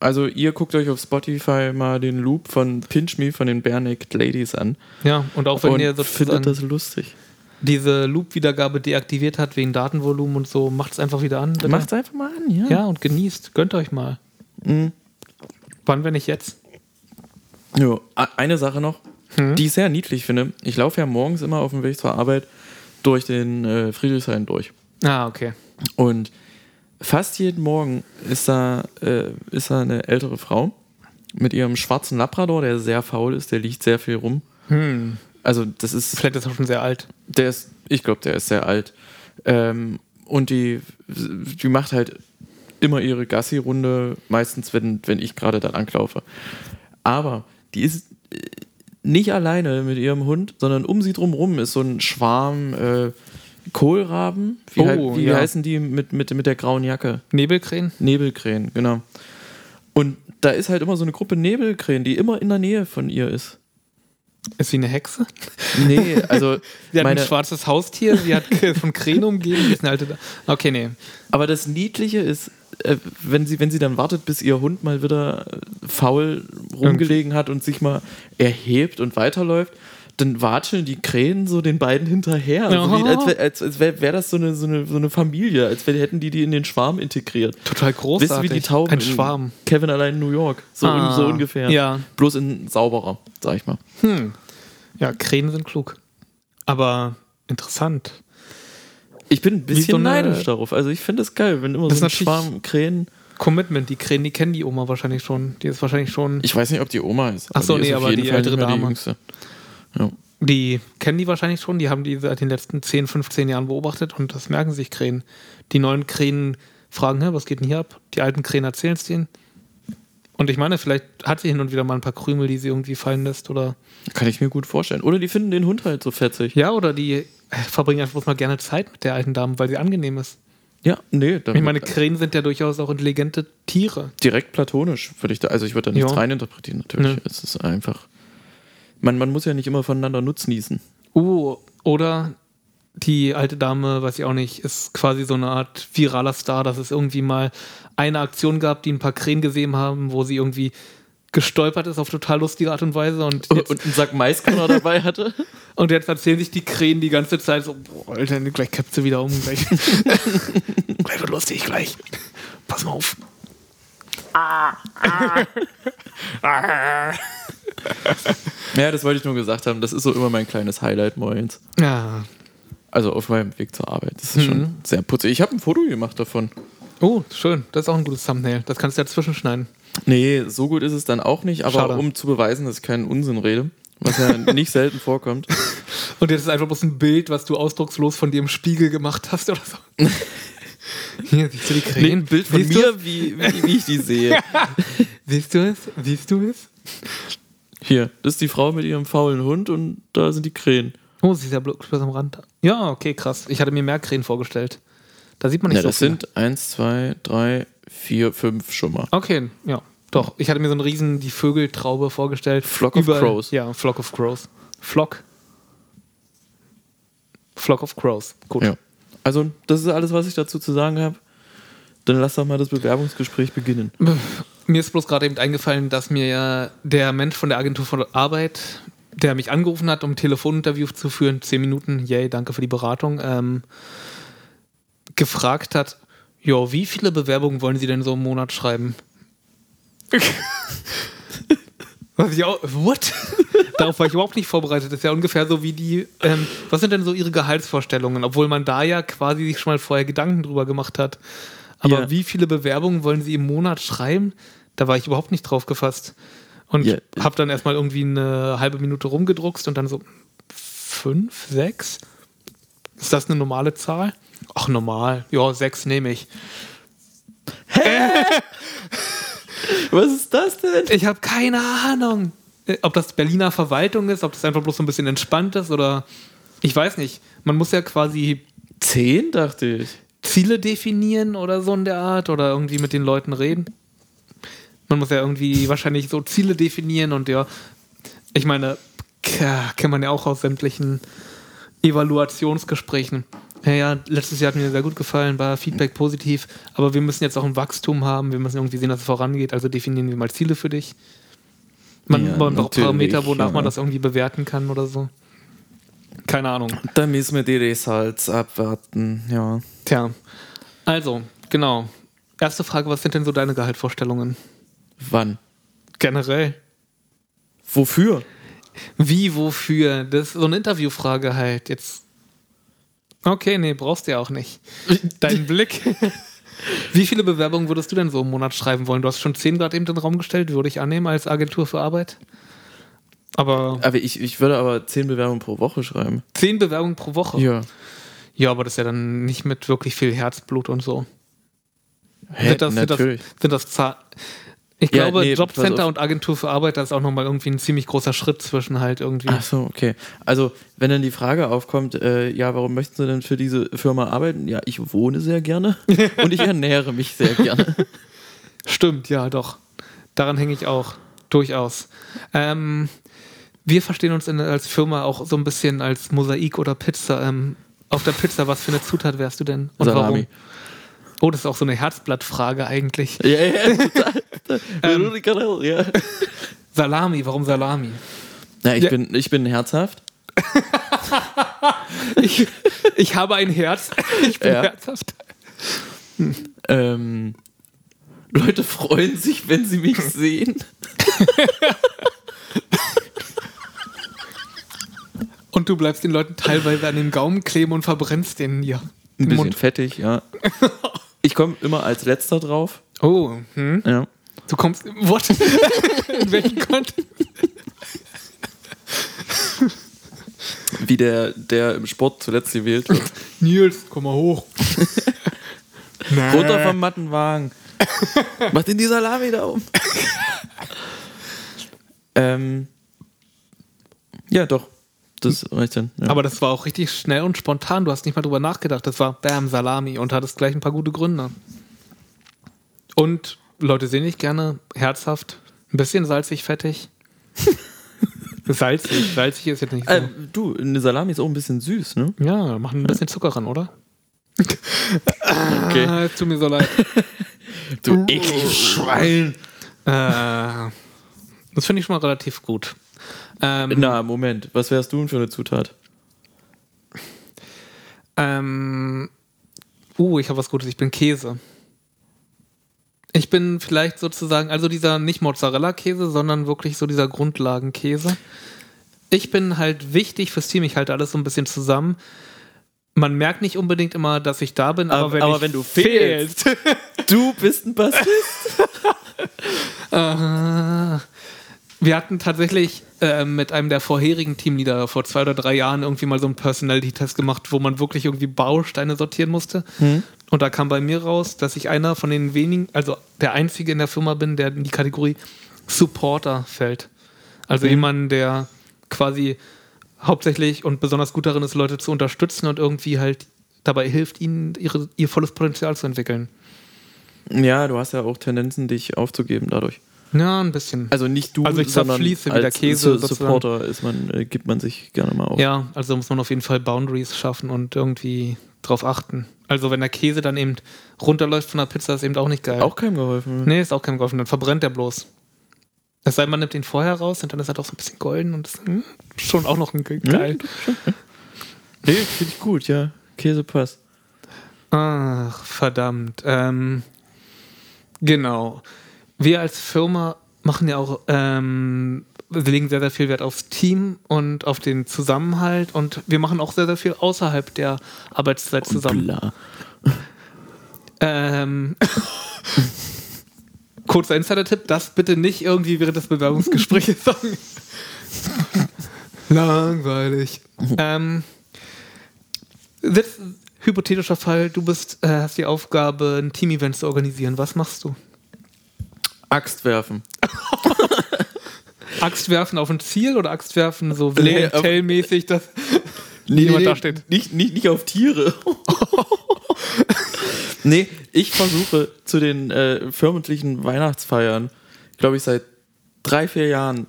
Also ihr guckt euch auf Spotify mal den Loop von Pinch Me von den Bare Naked Ladies an Ja, und auch wenn und ihr findet das lustig. diese Loop-Wiedergabe deaktiviert hat wegen Datenvolumen und so, macht es einfach wieder an. bitte. Macht's einfach mal an, ja. Ja, und genießt. Gönnt euch mal. Mhm. Wann, wenn nicht jetzt? Jo, eine Sache noch, Hm? die ich sehr niedlich finde. Ich laufe ja morgens immer auf dem Weg zur Arbeit durch den äh, Friedrichshain durch. Ah, okay. Und fast jeden Morgen ist da, äh, ist da eine ältere Frau mit ihrem schwarzen Labrador, der sehr faul ist, der liegt sehr viel rum. Hm. Also das ist, Vielleicht ist er schon sehr alt. der ist, ich glaube, der ist sehr alt. Ähm, und die, die macht halt immer ihre Gassi-Runde, meistens, wenn, wenn ich gerade dann anklaufe. Aber die ist äh, nicht alleine mit ihrem Hund, sondern um sie drumherum ist so ein Schwarm äh, Kohlraben. Wie, Oh, wie ja. heißen die mit, mit, mit der grauen Jacke? Nebelkrähen? Nebelkrähen, genau. Und da ist halt immer so eine Gruppe Nebelkrähen, die immer in der Nähe von ihr ist. Ist sie eine Hexe? Nee, also Sie hat ein schwarzes Haustier, sie hat von Krähen umgeben, die ist eine alte. Okay, nee. aber das Niedliche ist, äh, wenn sie, wenn sie dann wartet, bis ihr Hund mal wieder äh, faul rumgelegen hat und sich mal erhebt und weiterläuft, dann watscheln die Krähen so den beiden hinterher. Also wie, als als, als wäre wär das so eine, so, eine, so eine Familie, als wär, hätten die die in den Schwarm integriert. Total großartig. Wisst ihr, wie die Tauben Ein in Schwarm. Kevin allein in New York. So, Ah, so ungefähr. ja. Bloß in sauberer, sag ich mal. Hm. Ja, Krähen sind klug. Aber interessant. Ich bin ein bisschen so eine- neidisch darauf. Also ich finde es geil, wenn immer Das so ein ist natürlich- Schwarm Krähen. Commitment, die Krähen, die kennen die Oma wahrscheinlich schon. Die ist wahrscheinlich schon. Ich weiß nicht, ob die Oma ist. Ach so, die ist nee, aber die Fall ältere mehr die Dame. Jüngste. Ja. Die kennen die wahrscheinlich schon, die haben die seit den letzten 10, 15 Jahren beobachtet und das merken sich Krähen. Die neuen Krähen fragen, was geht denn hier ab? Die alten Krähen erzählen es denen. Und ich meine, vielleicht hat sie hin und wieder mal ein paar Krümel, die sie irgendwie fallen lässt oder. Kann ich mir gut vorstellen. Oder die finden den Hund halt so fetzig. Ja, oder die äh, verbringen einfach bloß mal gerne Zeit mit der alten Dame, weil sie angenehm ist. Ja, nee. Ich meine, Krähen sind ja durchaus auch intelligente Tiere. direkt platonisch würde ich da. Also ich würde da nichts Ja. reininterpretieren, natürlich. Nee. Es ist einfach. Man, man muss ja nicht immer voneinander nutznießen. Uh, oder die alte Dame, weiß ich auch nicht, ist quasi so eine Art viraler Star, dass es irgendwie mal eine Aktion gab, die ein paar Krähen gesehen haben, wo sie irgendwie gestolpert ist auf total lustige Art und Weise und jetzt, und einen Sack Maiskörner dabei hatte. und jetzt erzählen sich die Krähen die ganze Zeit so, boah, Alter, gleich kippt sie wieder um, gleich, gleich wird lustig, gleich. Pass mal auf. Ja, das wollte ich nur gesagt haben. Das ist so immer mein kleines Highlight morgens. Ja. Also auf meinem Weg zur Arbeit. Das ist Mhm. schon sehr putzig. Ich habe ein Foto gemacht davon. Oh, schön. Das ist auch ein gutes Thumbnail. Das kannst du ja zwischenschneiden. Nee, so gut ist es dann auch nicht, aber Schade. um zu beweisen, dass ich keinen Unsinn rede, was ja nicht selten vorkommt. Und jetzt ist einfach bloß ein Bild, was du ausdruckslos von dir im Spiegel gemacht hast oder so. Hier, siehst du die Nee, Krähen? ein Bild von siehst mir, wie, wie, wie ich die sehe. Siehst du es? Siehst du es? Hier, das ist die Frau mit ihrem faulen Hund und da sind die Krähen. Oh, sie ist ja bloß am Rand. Ja, okay, krass. Ich hatte mir mehr Krähen vorgestellt. Da sieht man nicht Ja, so das viele. sind eins, zwei, drei, vier, fünf schon mal. Okay, ja. Doch, ich hatte mir so einen riesen die Vögeltraube vorgestellt. Flock of Crows. Ja, Flock of Crows. Flock. Flock of Crows. Gut. Ja. Also, das ist alles, was ich dazu zu sagen habe. Dann lass doch mal das Bewerbungsgespräch beginnen. Mir ist bloß gerade eben eingefallen, dass mir ja der Mensch von der Agentur für Arbeit, der mich angerufen hat, um ein Telefoninterview zu führen, zehn Minuten, yay, danke für die Beratung, ähm, gefragt hat, jo, wie viele Bewerbungen wollen Sie denn so im Monat schreiben? Was ich auch, what? Darauf war ich überhaupt nicht vorbereitet. Das ist ja ungefähr so wie die, ähm, was sind denn so Ihre Gehaltsvorstellungen? Obwohl man da ja quasi sich schon mal vorher Gedanken drüber gemacht hat. Aber Ja. wie viele Bewerbungen wollen Sie im Monat schreiben? Da war ich überhaupt nicht drauf gefasst. Und Ja. habe dann erstmal irgendwie eine halbe Minute rumgedruckst und dann so fünf, sechs? Ist das eine normale Zahl? Ach, normal. Ja, sechs nehme ich. Was ist das denn? Ich habe keine Ahnung, äh, ob das Berliner Verwaltung ist, ob das einfach bloß so ein bisschen entspannt ist oder ich weiß nicht. Man muss ja quasi Zehn, dachte ich. Ziele definieren oder so in der Art oder irgendwie mit den Leuten reden. Man muss ja irgendwie wahrscheinlich so Ziele definieren und ja, ich meine, kennt man ja auch aus sämtlichen Evaluationsgesprächen. Ja, ja, letztes Jahr hat mir sehr gut gefallen, war Feedback positiv, aber wir müssen jetzt auch ein Wachstum haben, wir müssen irgendwie sehen, dass es vorangeht, also definieren wir mal Ziele für dich. Man, Ja, man braucht Parameter, wonach ja. man das irgendwie bewerten kann oder so. Keine Ahnung. Da müssen wir die Results abwarten, ja. Tja, also, genau. Erste Frage, was sind denn so deine Gehaltsvorstellungen? Wann? Generell. Wofür? Wie, wofür? Das ist so eine Interviewfrage halt. Jetzt. Okay, nee, brauchst du ja auch nicht. Dein Blick. Wie viele Bewerbungen würdest du denn so im Monat schreiben wollen? Du hast schon 10 Grad eben in den Raum gestellt, würde ich annehmen als Agentur für Arbeit. Aber Aber ich, ich würde aber zehn Bewerbungen pro Woche schreiben. 10 Bewerbungen pro Woche. Ja. Ja, aber das ist ja dann nicht mit wirklich viel Herzblut und so. Hä, sind das, sind das, natürlich. sind das Zahl Ich Ja, glaube, nee, Jobcenter und Agentur für Arbeit, das ist auch nochmal irgendwie ein ziemlich großer Schritt zwischen halt irgendwie. Ach so, okay. Also, wenn dann die Frage aufkommt, äh, ja, warum möchten Sie denn für diese Firma arbeiten? Ja, ich wohne sehr gerne und ich ernähre mich sehr gerne. Stimmt, ja, doch. Daran hänge ich auch. Durchaus. Ähm, wir verstehen uns in, als Firma auch so ein bisschen als Mosaik oder Pizza. Ähm, auf der Pizza, was für eine Zutat wärst du denn? Und Salami. warum? Oh, das ist auch so eine Herzblattfrage eigentlich. Ja, ja, total. Ähm. ja. Salami, warum Salami? Na, ich, Ja. bin, ich bin herzhaft. ich, ich habe ein Herz. Ich bin Ja. herzhaft. Ähm, Leute freuen sich, wenn sie mich sehen. Und du bleibst den Leuten teilweise an den Gaumen kleben und verbrennst den hier. Ein bisschen Mund. fettig, ja. Ich komme immer als letzter drauf. Oh, hm? Ja. Du kommst. What? In welchem Kontext? Wie der, der im Sport zuletzt gewählt wird. Nils, komm mal hoch. Runter vom Mattenwagen. Mach den die Salami da um. ähm, ja, doch. Das reicht dann. Ja. Aber das war auch richtig schnell und spontan. Du hast nicht mal drüber nachgedacht. Das war Bam, Salami und hattest gleich ein paar gute Gründe. Und Leute sehen dich gerne herzhaft, ein bisschen salzig, fettig. salzig, salzig ist jetzt nicht so. äh, du, eine Salami ist auch ein bisschen süß, ne? ja, machen ein bisschen Zucker ran, oder? Okay. Ah, tut mir so leid. Du ekliges Schwein. äh, das finde ich schon mal relativ gut. Ähm, Na, Moment. Was wärst du denn für eine Zutat? Ähm, uh, ich habe was Gutes. Ich bin Käse. Ich bin vielleicht sozusagen, also dieser nicht Mozzarella-Käse, sondern wirklich so dieser Grundlagenkäse. Ich bin halt wichtig fürs Team. Ich halte alles so ein bisschen zusammen. Man merkt nicht unbedingt immer, dass ich da bin, aber, Aber- wenn, aber wenn du fehlst. Du bist ein Bassist. Wir hatten tatsächlich äh, mit einem der vorherigen Teamleader vor zwei oder drei Jahren irgendwie mal so einen Personality-Test gemacht, wo man wirklich irgendwie Bausteine sortieren musste. Und da kam bei mir raus, dass ich einer von den wenigen, also der einzige in der Firma bin, der in die Kategorie Supporter fällt. Also jemand, der quasi hauptsächlich und besonders gut darin ist, Leute zu unterstützen und irgendwie halt dabei hilft, ihnen ihre, ihr volles Potenzial zu entwickeln. Ja, du hast ja auch Tendenzen, dich aufzugeben dadurch. Ja, ein bisschen. Also nicht du, Also ich sondern zerfließe wie der als Käse sozusagen. Supporter ist man, äh, gibt man sich gerne mal auf. Ja, also muss man auf jeden Fall Boundaries schaffen und irgendwie drauf achten. Also wenn der Käse dann eben runterläuft von der Pizza, ist eben auch nicht geil. Auch keinem geholfen. Nee, ist auch kein geholfen, dann verbrennt der bloß. Es sei denn, man nimmt ihn vorher raus und dann ist er doch so ein bisschen golden und ist hm, schon auch noch ein ge- geil. Nee, finde ich gut, ja. Käse passt. Ach, verdammt. Ähm, genau. Wir als Firma machen ja auch, ähm, wir legen sehr, sehr viel Wert aufs Team und auf den Zusammenhalt und wir machen auch sehr, sehr viel außerhalb der Arbeitszeit zusammen. Bla. Ähm, kurzer Insider-Tipp, das bitte nicht irgendwie während des Bewerbungsgesprächs sagen. Langweilig. ähm, hypothetischer Fall, du bist, äh, hast die Aufgabe, ein Team-Event zu organisieren. Was machst du? Axt werfen. Axt werfen auf ein Ziel oder Axt werfen so Nee, Tell-mäßig, dass Nee, jemand da steht? Nicht, nicht, nicht auf Tiere. nee, ich versuche zu den äh, firmentlichen Weihnachtsfeiern, glaube ich, seit drei, vier Jahren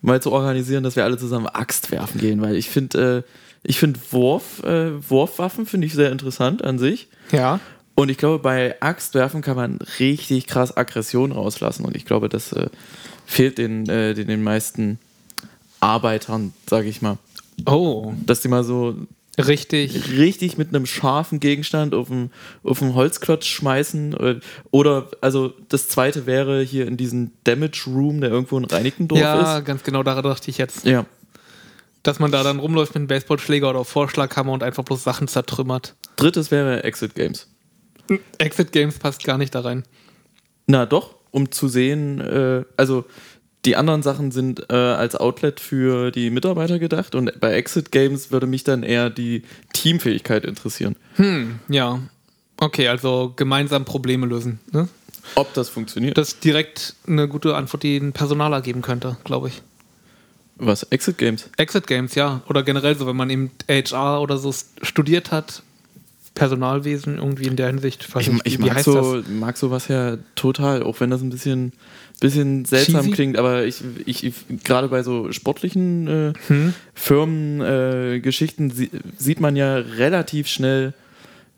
mal zu organisieren, dass wir alle zusammen Axt werfen gehen, weil ich finde, äh, ich finde Wurf, äh, Wurfwaffen finde ich sehr interessant an sich. Ja. Und ich glaube, bei Axtwerfen kann man richtig krass Aggression rauslassen. Und ich glaube, das äh, fehlt den, äh, den, den meisten Arbeitern, sage ich mal. Oh, Dass die mal so richtig. richtig mit einem scharfen Gegenstand auf den, auf den Holzklotz schmeißen. Oder, also das zweite wäre hier in diesem Damage Room, der irgendwo in Reinickendorf Ja, ist. ganz genau, daran dachte ich jetzt. Ja. Dass man da dann rumläuft mit einem Baseballschläger oder Vorschlaghammer und einfach bloß Sachen zertrümmert. Drittes wäre Exit Games. Exit Games passt gar nicht da rein. Na doch, um zu sehen, äh, also die anderen Sachen sind äh, als Outlet für die Mitarbeiter gedacht und bei Exit Games würde mich dann eher die Teamfähigkeit interessieren. Hm, ja. Okay, also gemeinsam Probleme lösen. Ne? Ob das funktioniert. Das ist direkt eine gute Antwort, die ein Personaler geben könnte, glaube ich. Was? Exit Games? Exit Games, ja. Oder generell so, wenn man eben HR oder so studiert hat, Personalwesen irgendwie in der Hinsicht. Ich, ich wie mag, so, mag sowas ja total, auch wenn das ein bisschen, bisschen seltsam Cheesy? klingt, aber ich, ich, ich gerade bei so sportlichen äh, Hm? Firmengeschichten äh, sie, sieht man ja relativ schnell,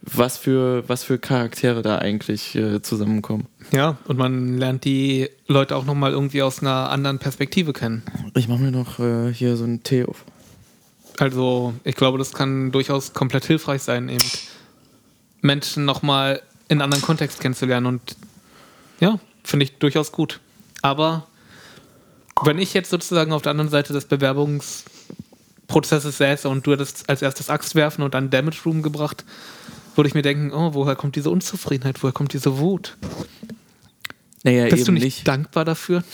was für, was für Charaktere da eigentlich äh, zusammenkommen. Ja, und man lernt die Leute auch nochmal irgendwie aus einer anderen Perspektive kennen. Ich mache mir noch äh, hier so einen Tee auf. Also, ich glaube, das kann durchaus komplett hilfreich sein, eben Menschen nochmal in einen anderen Kontext kennenzulernen. Und ja, finde ich durchaus gut. Aber wenn ich jetzt sozusagen auf der anderen Seite des Bewerbungsprozesses säße und du hättest als erstes Axt werfen und dann Damage Room gebracht, würde ich mir denken, oh, woher kommt diese Unzufriedenheit, woher kommt diese Wut? Naja, Bist du nicht, nicht. dankbar dafür,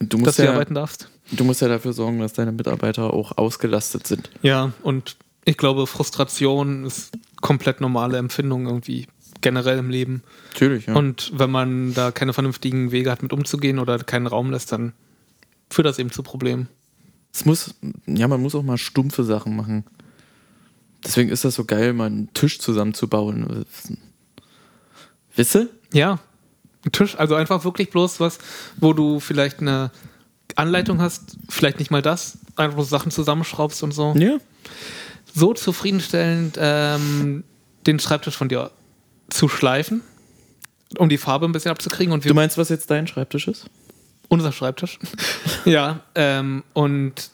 Du dass musst, du hier ja, arbeiten darfst? du musst ja dafür sorgen, dass deine Mitarbeiter auch ausgelastet sind. Ja, und ich glaube, Frustration ist komplett normale Empfindung irgendwie generell im Leben. Natürlich, ja. Und wenn man da keine vernünftigen Wege hat, mit umzugehen oder keinen Raum lässt, dann führt das eben zu Problemen. es muss, ja, man muss auch mal stumpfe Sachen machen. Deswegen ist das so geil, mal einen Tisch zusammenzubauen. Wisse? Ja, ein Tisch, also einfach wirklich bloß was, wo du vielleicht eine Anleitung hast, vielleicht nicht mal das, einfach bloß Sachen zusammenschraubst und so. Ja. So zufriedenstellend ähm, den Schreibtisch von dir zu schleifen, um die Farbe ein bisschen abzukriegen und Du meinst, was jetzt dein Schreibtisch ist? unser Schreibtisch. ja, ähm, und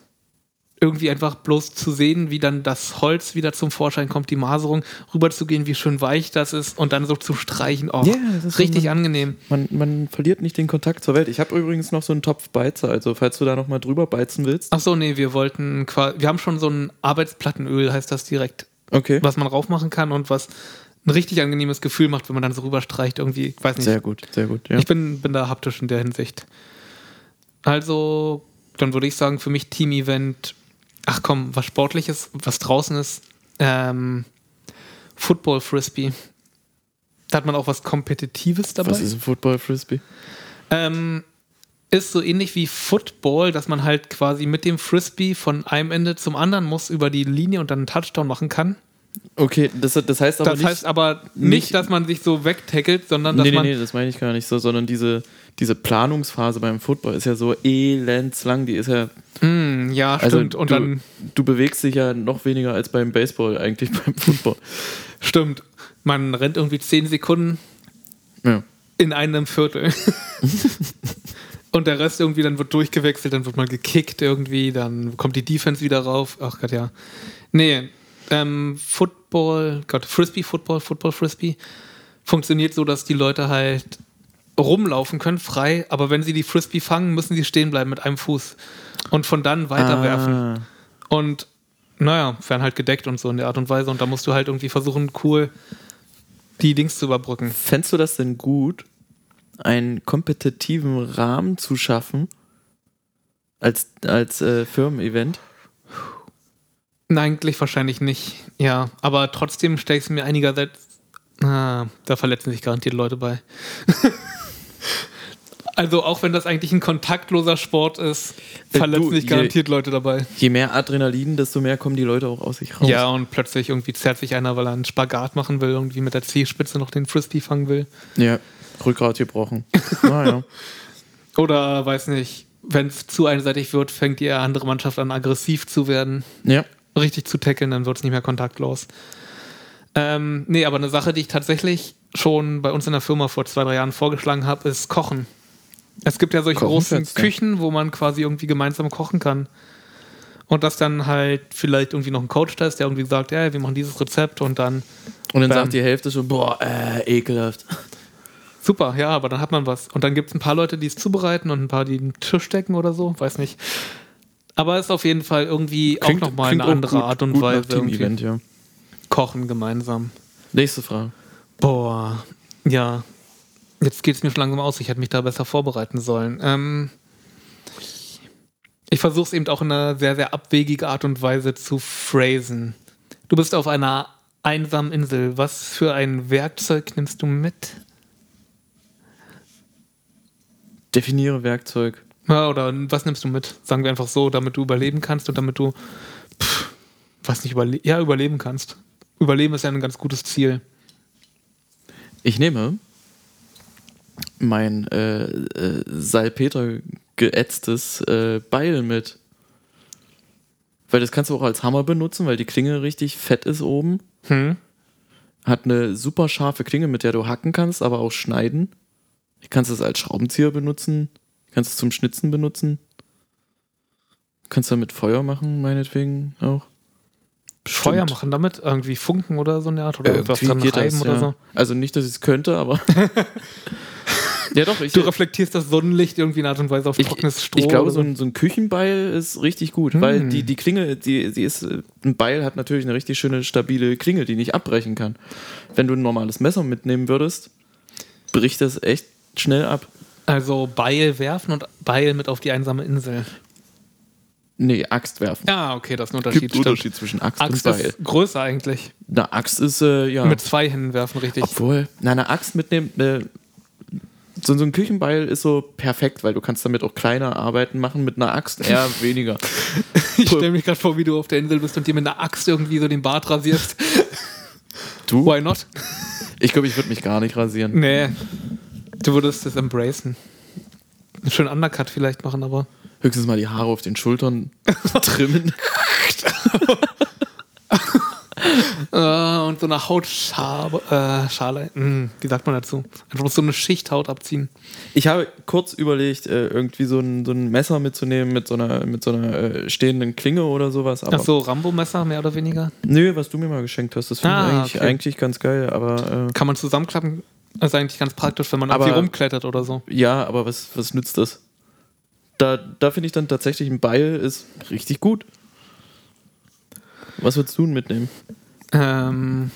irgendwie einfach bloß zu sehen, wie dann das Holz wieder zum Vorschein kommt, die Maserung, rüberzugehen, wie schön weich das ist und dann so zu streichen. Oh, Ja, das ist so richtig man- angenehm. Man, man verliert nicht den Kontakt zur Welt. Ich habe übrigens noch so einen Topf Beizer, also falls du da noch mal drüber beizen willst. Ach so, nee, wir wollten quasi, wir haben schon so ein Arbeitsplattenöl, heißt das direkt, Okay. was man raufmachen kann und was ein richtig angenehmes Gefühl macht, wenn man dann so rüberstreicht irgendwie, ich weiß nicht. Sehr gut, sehr gut. Ja. Ich bin, bin da haptisch in der Hinsicht. Also, dann würde ich sagen, für mich Team-Event, ach komm, was Sportliches, was draußen ist, ähm, Football Frisbee. Da hat man auch was Kompetitives dabei. was ist ein Football Frisbee? Ähm, ist so ähnlich wie Football, dass man halt quasi mit dem Frisbee von einem Ende zum anderen muss über die Linie und dann einen Touchdown machen kann. Okay, das, das heißt aber das nicht. heißt aber nicht, nicht- dass man sich so wegtackelt, sondern dass nee, nee, man nee, das meine ich gar nicht so, sondern diese, diese Planungsphase beim Football ist ja so elendslang. Die ist ja. Mm, ja, Also stimmt. Und du, dann du bewegst dich ja noch weniger als beim Baseball, eigentlich beim Football. Stimmt. Man rennt irgendwie 10 Sekunden Ja. in einem Viertel. Und der Rest irgendwie, dann wird durchgewechselt, dann wird mal gekickt irgendwie, dann kommt die Defense wieder rauf. Ach Gott, ja. Nee, ähm, Football, Gott, Frisbee, Football, Football, Frisbee funktioniert so, dass die Leute halt rumlaufen können, frei, aber wenn sie die Frisbee fangen, müssen sie stehen bleiben mit einem Fuß und von dann weiterwerfen. Ah, Und naja, werden halt gedeckt und so in der Art und Weise. Und da musst du halt irgendwie versuchen, cool die Dings zu überbrücken. Fändest du das denn gut, einen kompetitiven Rahmen zu schaffen als, als äh, Firmen-Event? Nein, eigentlich wahrscheinlich nicht. Ja, aber trotzdem stelle ich es mir einigerseits. Ah, da verletzen sich garantiert Leute bei. also, auch wenn das eigentlich ein kontaktloser Sport ist, Äh, verletzen sich garantiert Leute dabei. Je mehr Adrenalin, desto mehr kommen die Leute auch aus sich raus. Ja, und plötzlich irgendwie zerrt sich einer, weil er einen Spagat machen will, irgendwie mit der Zehspitze noch den Frisbee fangen will. ja. Rückgrat gebrochen. Naja. Oder weiß nicht, wenn es zu einseitig wird, fängt die andere Mannschaft an, aggressiv zu werden. ja. richtig zu tackeln, dann wird es nicht mehr kontaktlos. Ähm, nee, aber eine Sache, die ich tatsächlich schon bei uns in der Firma vor zwei, drei Jahren vorgeschlagen habe, ist Kochen. Es gibt ja solche Kochen großen. Küchen, wo man quasi irgendwie gemeinsam kochen kann. Und dass dann halt vielleicht irgendwie noch ein Coach da ist, der irgendwie sagt, ja, wir machen dieses Rezept und dann Und dann Bam. sagt die Hälfte schon, boah, äh, ekelhaft. super, ja, aber dann hat man was. Und dann gibt es ein paar Leute, die es zubereiten und ein paar, die den Tisch decken oder so, weiß nicht. Aber es ist auf jeden Fall irgendwie auch nochmal klingt eine andere gut- Art und Weise. Team-Event, ja. Kochen gemeinsam. Nächste Frage. Boah, ja. Jetzt geht es mir schon langsam aus. Ich hätte mich da besser vorbereiten sollen. Ähm, ich versuche es eben auch in einer sehr, sehr abwegige Art und Weise zu phrasen. Du bist auf einer einsamen Insel. Was für ein Werkzeug nimmst du mit? Definiere Werkzeug. Ja, oder was nimmst du mit? Sagen wir einfach so, damit du überleben kannst und damit du, pff, was nicht, überle ja, überleben kannst. Überleben ist ja ein ganz gutes Ziel. Ich nehme mein äh, äh, Salpeter geätztes äh, Beil mit. Weil das kannst du auch als Hammer benutzen, weil die Klinge richtig fett ist oben. Hm? Hat eine super scharfe Klinge, mit der du hacken kannst, aber auch schneiden. Du kannst es als Schraubenzieher benutzen. Du kannst es zum Schnitzen benutzen. Du kannst damit Feuer machen, meinetwegen auch. Feuer machen damit? Irgendwie Funken oder so eine Art? Oder etwas Irgendwie dran reiben das, oder ja. so? Also nicht, dass ich es könnte, aber. ja, doch, ich, Du reflektierst das Sonnenlicht irgendwie in Art und Weise auf ich, trockenes Stroh. ich glaube, so ein, so ein Küchenbeil ist richtig gut, weil Hm. die, die Klinge, die, die ist, ein Beil hat natürlich eine richtig schöne, stabile Klinge, die nicht abbrechen kann. Wenn du ein normales Messer mitnehmen würdest, bricht das echt schnell ab. Also Beil werfen und Beil mit auf die einsame Insel. Nee, Axt werfen. Ja, okay, das ist ein Unterschied. Gibt. Unterschied zwischen Axt, Axt und Beil. ist größer eigentlich. Eine Axt ist, äh, ja. Mit zwei Händen werfen, richtig. Obwohl, na, eine Axt mitnehmen, äh, so, so ein Küchenbeil ist so perfekt, weil du kannst damit auch kleine Arbeiten machen, mit einer Axt eher weniger. Ich stelle mich gerade vor, wie du auf der Insel bist und dir mit einer Axt irgendwie so den Bart rasierst. Du? Why not? Ich glaube, ich würde mich gar nicht rasieren. Nee. Du würdest das embracen. Einen schönen Undercut vielleicht machen, aber. Höchstens mal die Haare auf den Schultern trimmen. Äh, und so eine Hautschale, äh, Schale, mh, wie sagt man dazu? Einfach so eine Schicht Haut abziehen. Ich habe kurz überlegt, äh, irgendwie so ein, so ein Messer mitzunehmen mit so einer, mit so einer äh, stehenden Klinge oder sowas. Aber Ach so, Rambo-Messer, mehr oder weniger. Nö, was du mir mal geschenkt hast, das finde ich Ah, eigentlich, okay. eigentlich ganz geil. Aber äh, Kann man zusammenklappen. Das ist eigentlich ganz praktisch, wenn man Aber- irgendwie rumklettert oder so. ja, aber was, was nützt das? Da, da finde ich dann tatsächlich ein Beil ist richtig gut. Was würdest du mitnehmen? Ähm,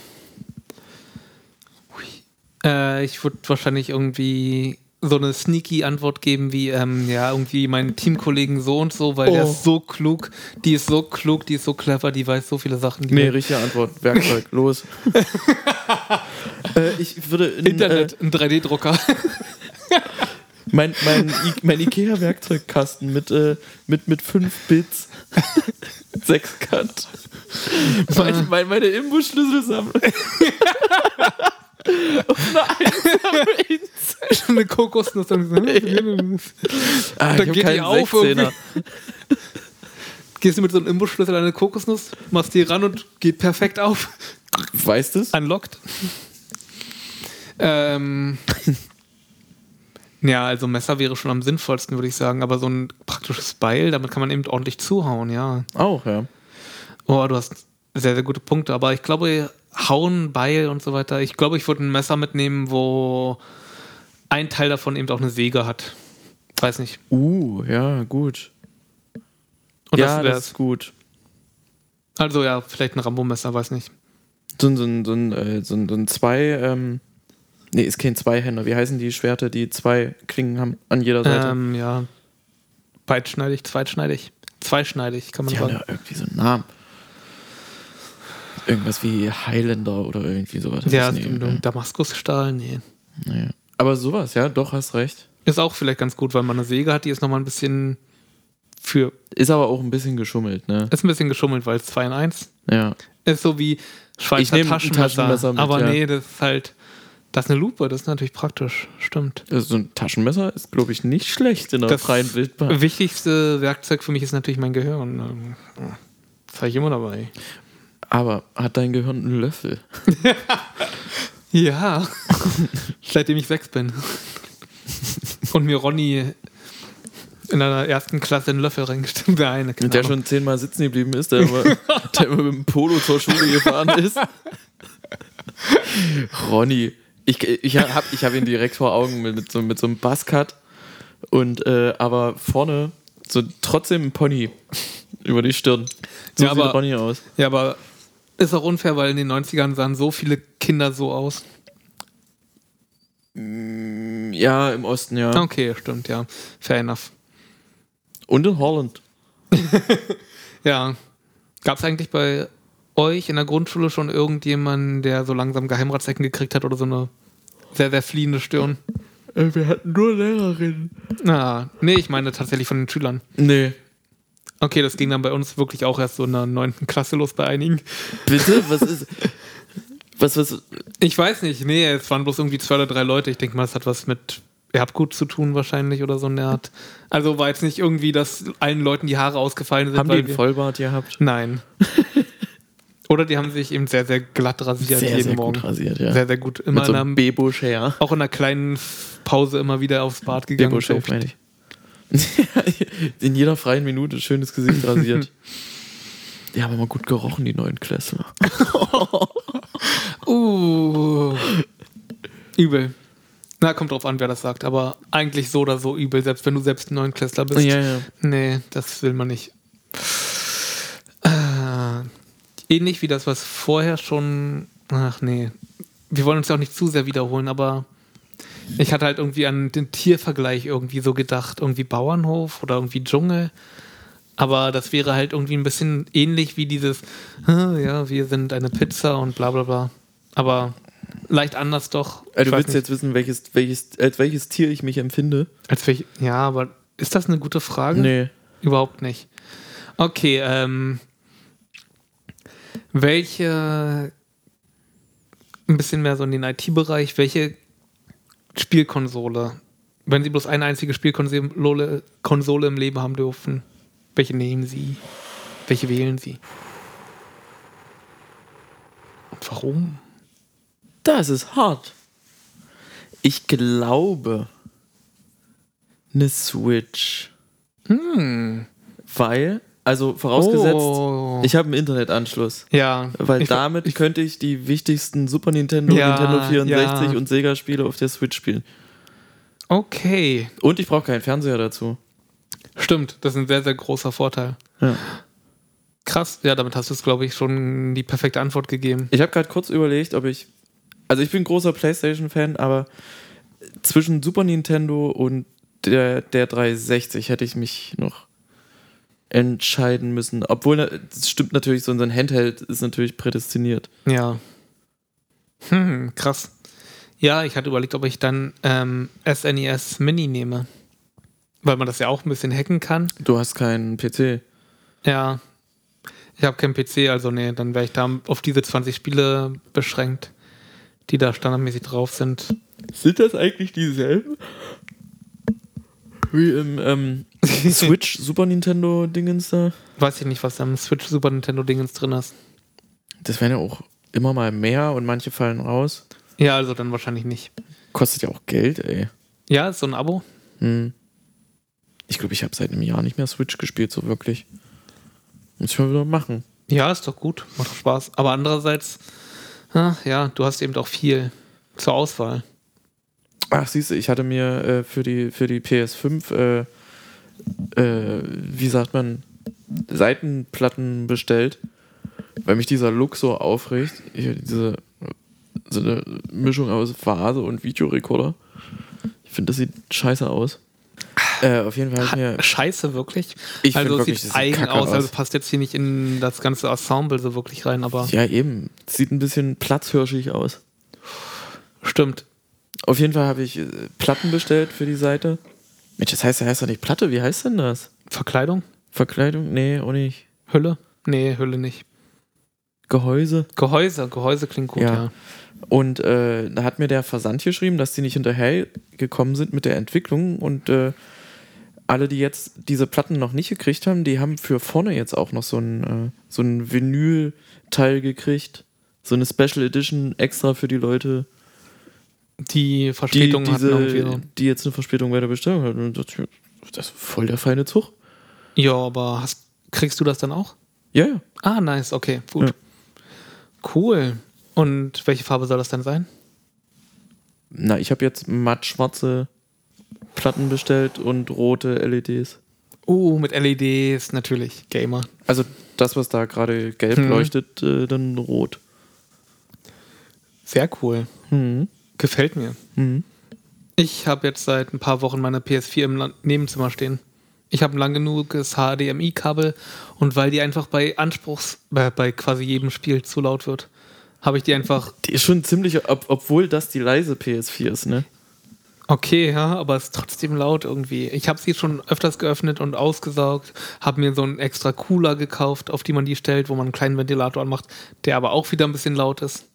äh, ich würde wahrscheinlich irgendwie so eine sneaky Antwort geben wie, ähm, ja, irgendwie meinen Teamkollegen so und so, weil der Oh. ist so klug, die ist so klug, die ist so clever, die weiß so viele Sachen. Nee, richtige Antwort. Werkzeug, los. äh, ich würde in, Internet, ein 3D-Drucker. Äh, mein, mein, mein Ikea-Werkzeugkasten mit, äh, mit, mit fünf Bits. Sechskant. Mein, mein, meine Imbusschlüsselsammlung. Auf einer einsamen Insel. eine Kokosnuss. Dann Ah, da ich hab geht die auf 16er. irgendwie. Gehst du mit so einem Imbusschlüssel an eine Kokosnuss, machst die ran und geht perfekt auf. Weißt du es? Unlocked. ähm. Ja, also Messer wäre schon am sinnvollsten, würde ich sagen. Aber so ein praktisches Beil, damit kann man eben ordentlich zuhauen, ja. Auch, ja. Oh, du hast sehr, sehr gute Punkte. Aber ich glaube, Hauen, Beil und so weiter. Ich glaube, ich würde ein Messer mitnehmen, wo ein Teil davon eben auch eine Säge hat. Weiß nicht. Uh, ja, gut. Und ja, das das, wär's. ist gut. Also ja, vielleicht ein Rambo-Messer, weiß nicht. So ein, so ein, so ein, äh, so ein, so ein zwei, ähm, nee, ist kein Zweihänder. Wie heißen die Schwerter, die zwei Klingen haben an jeder Seite? Ähm, ja. Beidschneidig, zweitschneidig. Zweischneidig, kann man Die haben sagen. ja irgendwie so einen Namen. Irgendwas wie Highlander oder irgendwie sowas. Ja, nee, ne? Damaskusstahl, nee. Naja. Aber sowas, ja, doch, hast recht. Ist auch vielleicht ganz gut, weil man eine Säge hat, die ist nochmal ein bisschen für. Ist aber auch ein bisschen geschummelt, ne? Ist ein bisschen geschummelt, weil es 2 in 1 Ja. ist so wie Schweizer Taschenmesser. Taschenmesser mit, aber ja. nee, das ist halt. Das ist eine Lupe, das ist natürlich praktisch. Stimmt. Also so ein Taschenmesser ist, glaube ich, nicht schlecht in der Das freien Wildbahn. wichtigste Werkzeug für mich ist natürlich mein Gehirn. Ähm, Das habe ich immer dabei. Aber hat dein Gehirn einen Löffel? Ja. Seitdem ich sechs bin. Und mir Ronny in einer ersten Klasse einen Löffel reingestimmt. Der eine, keine Der schon zehnmal sitzen geblieben ist, der immer, der immer mit dem Polo zur Schule gefahren ist. Ronny. Ich, ich habe ich hab ihn direkt vor Augen mit, mit, so, mit so einem Buzzcut. Und äh, aber vorne so trotzdem ein Pony über die Stirn. So Ja, sieht aber- Ronny aus. Ja, aber ist auch unfair, weil in den 90ern sahen so viele Kinder so aus. Ja, im Osten, ja. Okay, stimmt, ja. Fair enough. Und in Holland. Ja. Gab es eigentlich bei euch in der Grundschule schon irgendjemanden, der so langsam Geheimratsecken gekriegt hat oder so eine sehr, sehr fliehende Stirn? Äh, wir hatten nur Lehrerinnen. Na, nee, ich meine tatsächlich von den Schülern. Nee. Okay, das ging dann bei uns wirklich auch erst so in der 9. Klasse los bei einigen. Bitte? Was ist. Was, was. Ich weiß nicht, nee, es waren bloß irgendwie zwei oder drei Leute. Ich denke mal, es hat was mit Erbgut zu tun wahrscheinlich oder so eine Art. Also war jetzt nicht irgendwie, dass allen Leuten die Haare ausgefallen sind. Haben die einen Vollbart gehabt? Nein. Oder die haben sich eben sehr, sehr glatt rasiert Sehr, jeden sehr Morgen. gut rasiert, ja. Sehr, sehr gut. Immer Mit so in einem Bebo her. auch in einer kleinen Pause immer wieder aufs Bad gegangen. Shave, meine ich. In jeder freien Minute schönes Gesicht rasiert. Die haben immer gut gerochen, die neuen Klässler. Uh. Übel. Na, kommt drauf an, wer das sagt, aber eigentlich so oder so übel, selbst wenn du selbst ein Neunklässler bist. Ja, ja. Nee, das will man nicht. Äh, ähnlich wie das, was vorher schon. Ach nee. Wir wollen uns ja auch nicht zu sehr wiederholen, aber ich hatte halt irgendwie an den Tiervergleich irgendwie so gedacht. Irgendwie Bauernhof oder irgendwie Dschungel. Aber das wäre halt irgendwie ein bisschen ähnlich wie dieses, "Ah, ja, wir sind eine Pizza und bla bla bla. Aber leicht anders doch. Ich du willst jetzt wissen, welches, welches, als welches Tier ich mich empfinde? Als welch, ja, aber ist das eine gute Frage? Nee. Überhaupt nicht. Okay, ähm. Welche. Ein bisschen mehr so in den IT-Bereich, welche Spielkonsole, wenn Sie bloß eine einzige Spielkonsole Konsole im Leben haben dürfen, welche nehmen Sie? Welche wählen Sie? Und warum? Das ist hart. Ich glaube, eine Switch. Hm. Weil, also vorausgesetzt, Oh. ich habe einen Internetanschluss. ja. Weil ich, damit könnte ich die wichtigsten Super Nintendo, Ja, Nintendo 64 ja. und Sega-Spiele auf der Switch spielen. Okay. Und ich brauche keinen Fernseher dazu. Stimmt, das ist ein sehr, sehr großer Vorteil. Ja. Krass, ja, damit hast du es, glaube ich, schon die perfekte Antwort gegeben. Ich habe gerade kurz überlegt, ob ich. Also ich bin großer PlayStation-Fan, aber zwischen Super Nintendo und der, der 360 hätte ich mich noch entscheiden müssen. Obwohl, das stimmt natürlich, so ein Handheld ist natürlich prädestiniert. Ja. Hm, krass. Ja, ich hatte überlegt, ob ich dann ähm, SNES Mini nehme. Weil man das ja auch ein bisschen hacken kann. Du hast keinen PC. Ja. Ich habe keinen PC, also nee, dann wäre ich da auf diese 20 Spiele beschränkt, die da standardmäßig drauf sind. Sind das eigentlich dieselben? Wie im ähm, Switch Super Nintendo Dingens da? Weiß ich nicht, was da im Switch Super Nintendo Dingens drin ist. Das werden ja auch immer mal mehr und manche fallen raus. Ja, also dann wahrscheinlich nicht. Kostet ja auch Geld, ey. Ja, ist so ein Abo. Hm. Ich glaube, ich habe seit einem Jahr nicht mehr Switch gespielt, so wirklich. Muss ich mal wieder machen. Ja, ist doch gut, macht doch Spaß. Aber andererseits, ja, du hast eben auch viel zur Auswahl. Ach, siehst du, ich hatte mir äh, für, die, für die PS5, äh, äh, wie sagt man, Seitenplatten bestellt, weil mich dieser Look so aufregt. Ich, diese, so eine Mischung aus Vase und Videorekorder. Ich finde, das sieht scheiße aus. Äh, auf jeden Fall mir. Scheiße, wirklich. Ich also es sieht eigen aus, aus. also passt jetzt hier nicht in das ganze Ensemble so wirklich rein, aber Ja, eben. Sieht ein bisschen platzhirschig aus. stimmt. Auf jeden Fall habe ich äh, Platten bestellt für die Seite. Mensch, das heißt, das heißt doch nicht Platte. Wie heißt denn das? Verkleidung? Verkleidung? Nee, auch nicht. Hülle? Nee, Hülle nicht. Gehäuse. Gehäuse, Gehäuse klingt gut, Ja. ja. Und äh, da hat mir der Versand geschrieben, dass die nicht hinterher gekommen sind mit der Entwicklung und äh, alle, die jetzt diese Platten noch nicht gekriegt haben, die haben für vorne jetzt auch noch so ein, äh, so ein Vinyl-Teil gekriegt. So eine Special Edition extra für die Leute, Die die, Verspätung hatten irgendwie diese, so. die jetzt eine Verspätung bei der Bestellung hatten. Und das, ist voll der feine Zug. Ja, aber hast, kriegst du das dann auch? Ja, ja. Ah, nice, okay, gut. Ja. Cool. Und welche Farbe soll das denn sein? Na, ich habe jetzt matt-schwarze Platten bestellt und rote LEDs. Oh, mit LEDs, natürlich. Gamer. Also das, was da gerade gelb Hm. leuchtet, äh, dann rot. Sehr cool. Mhm. Gefällt mir. Mhm. Ich habe jetzt seit ein paar Wochen meine PS4 im Nebenzimmer stehen. Ich habe ein lang genuges HDMI-Kabel und weil die einfach bei Anspruchs, bei, bei quasi jedem Spiel zu laut wird, habe ich die einfach, Die ist schon ziemlich, ob, obwohl das die leise PS4 ist, ne? okay, ja, aber es ist trotzdem laut irgendwie. Ich habe sie schon öfters geöffnet und ausgesaugt, habe mir so einen extra Cooler gekauft, auf die man die stellt, wo man einen kleinen Ventilator anmacht, der aber auch wieder ein bisschen laut ist.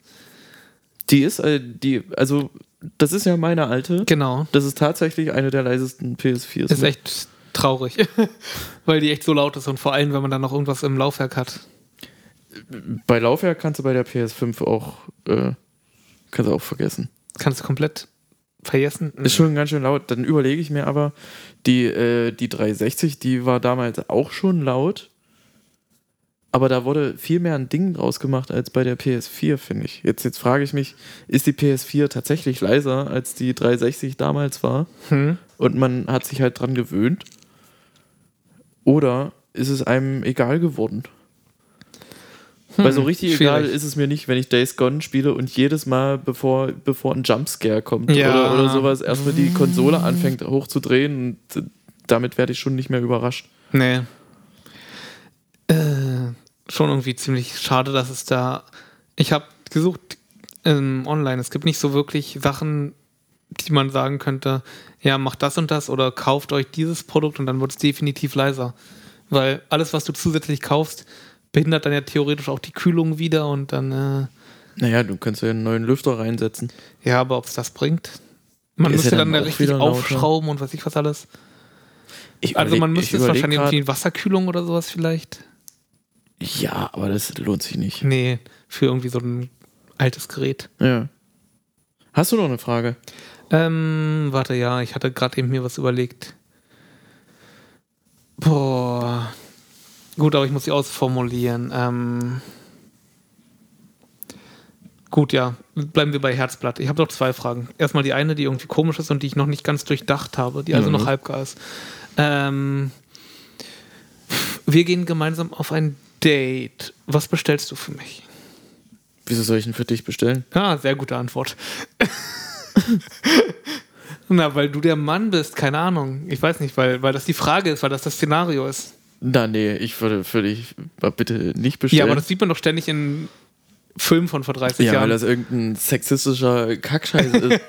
Die ist, äh, die, also, das ist ja meine alte. Genau. Das ist tatsächlich eine der leisesten PS4s. Ist ne? echt traurig, weil die echt so laut ist und vor allem, wenn man dann noch irgendwas im Laufwerk hat. Bei Laufwerk kannst du bei der PS5 auch, äh, kannst du auch vergessen. Kannst du komplett vergessen. Ist schon ganz schön laut. Dann überlege ich mir aber, die, äh, die 360, die war damals auch schon laut. Aber da wurde viel mehr ein Ding draus gemacht als bei der PS4, finde ich. Jetzt, jetzt frage ich mich, ist die PS4 tatsächlich leiser als die 360 damals war? Hm. Und man hat sich halt dran gewöhnt? Oder ist es einem egal geworden? Weil so richtig egal schwierig. ist es mir nicht, wenn ich Days Gone spiele und jedes Mal, bevor, bevor ein Jumpscare kommt Ja. oder, oder sowas, erstmal die Konsole anfängt hochzudrehen und äh, damit werde ich schon nicht mehr überrascht. Nee. Äh, schon irgendwie ziemlich schade, dass es da. Ich habe gesucht ähm, online. Es gibt nicht so wirklich Sachen, die man sagen könnte, ja, macht das und das oder kauft euch dieses Produkt und dann wird es definitiv leiser. Weil alles, was du zusätzlich kaufst, behindert dann ja theoretisch auch die Kühlung wieder und dann, äh, Naja, du kannst ja einen neuen Lüfter reinsetzen. ja, aber ob es das bringt? Man müsste ja dann, dann richtig aufschrauben und weiß ich was alles. Ich Also man müsste es wahrscheinlich irgendwie Wasserkühlung oder sowas vielleicht. Ja, aber das lohnt sich nicht. Nee, für irgendwie so ein altes Gerät. Ja. Hast du noch eine Frage? Ähm, warte, ja, ich hatte gerade eben mir was überlegt. Boah. Gut, aber ich muss sie ausformulieren. Ähm. Gut, ja. Bleiben wir bei Herzblatt. Ich habe noch zwei Fragen. Erstmal die eine, die irgendwie komisch ist und die ich noch nicht ganz durchdacht habe, die also Mhm. noch halbgar ist. Ähm, wir gehen gemeinsam auf ein Date. Was bestellst du für mich? Wieso soll ich ihn für dich bestellen? Ah, sehr gute Antwort. Na, weil du der Mann bist, keine Ahnung. Ich weiß nicht, weil, weil das die Frage ist, weil das das Szenario ist. Na, nee, ich würde für dich bitte nicht bestellen. Ja, aber das sieht man doch ständig in Filmen von vor 30 ja, weil Jahren. das irgendein sexistischer Kackscheiß ist.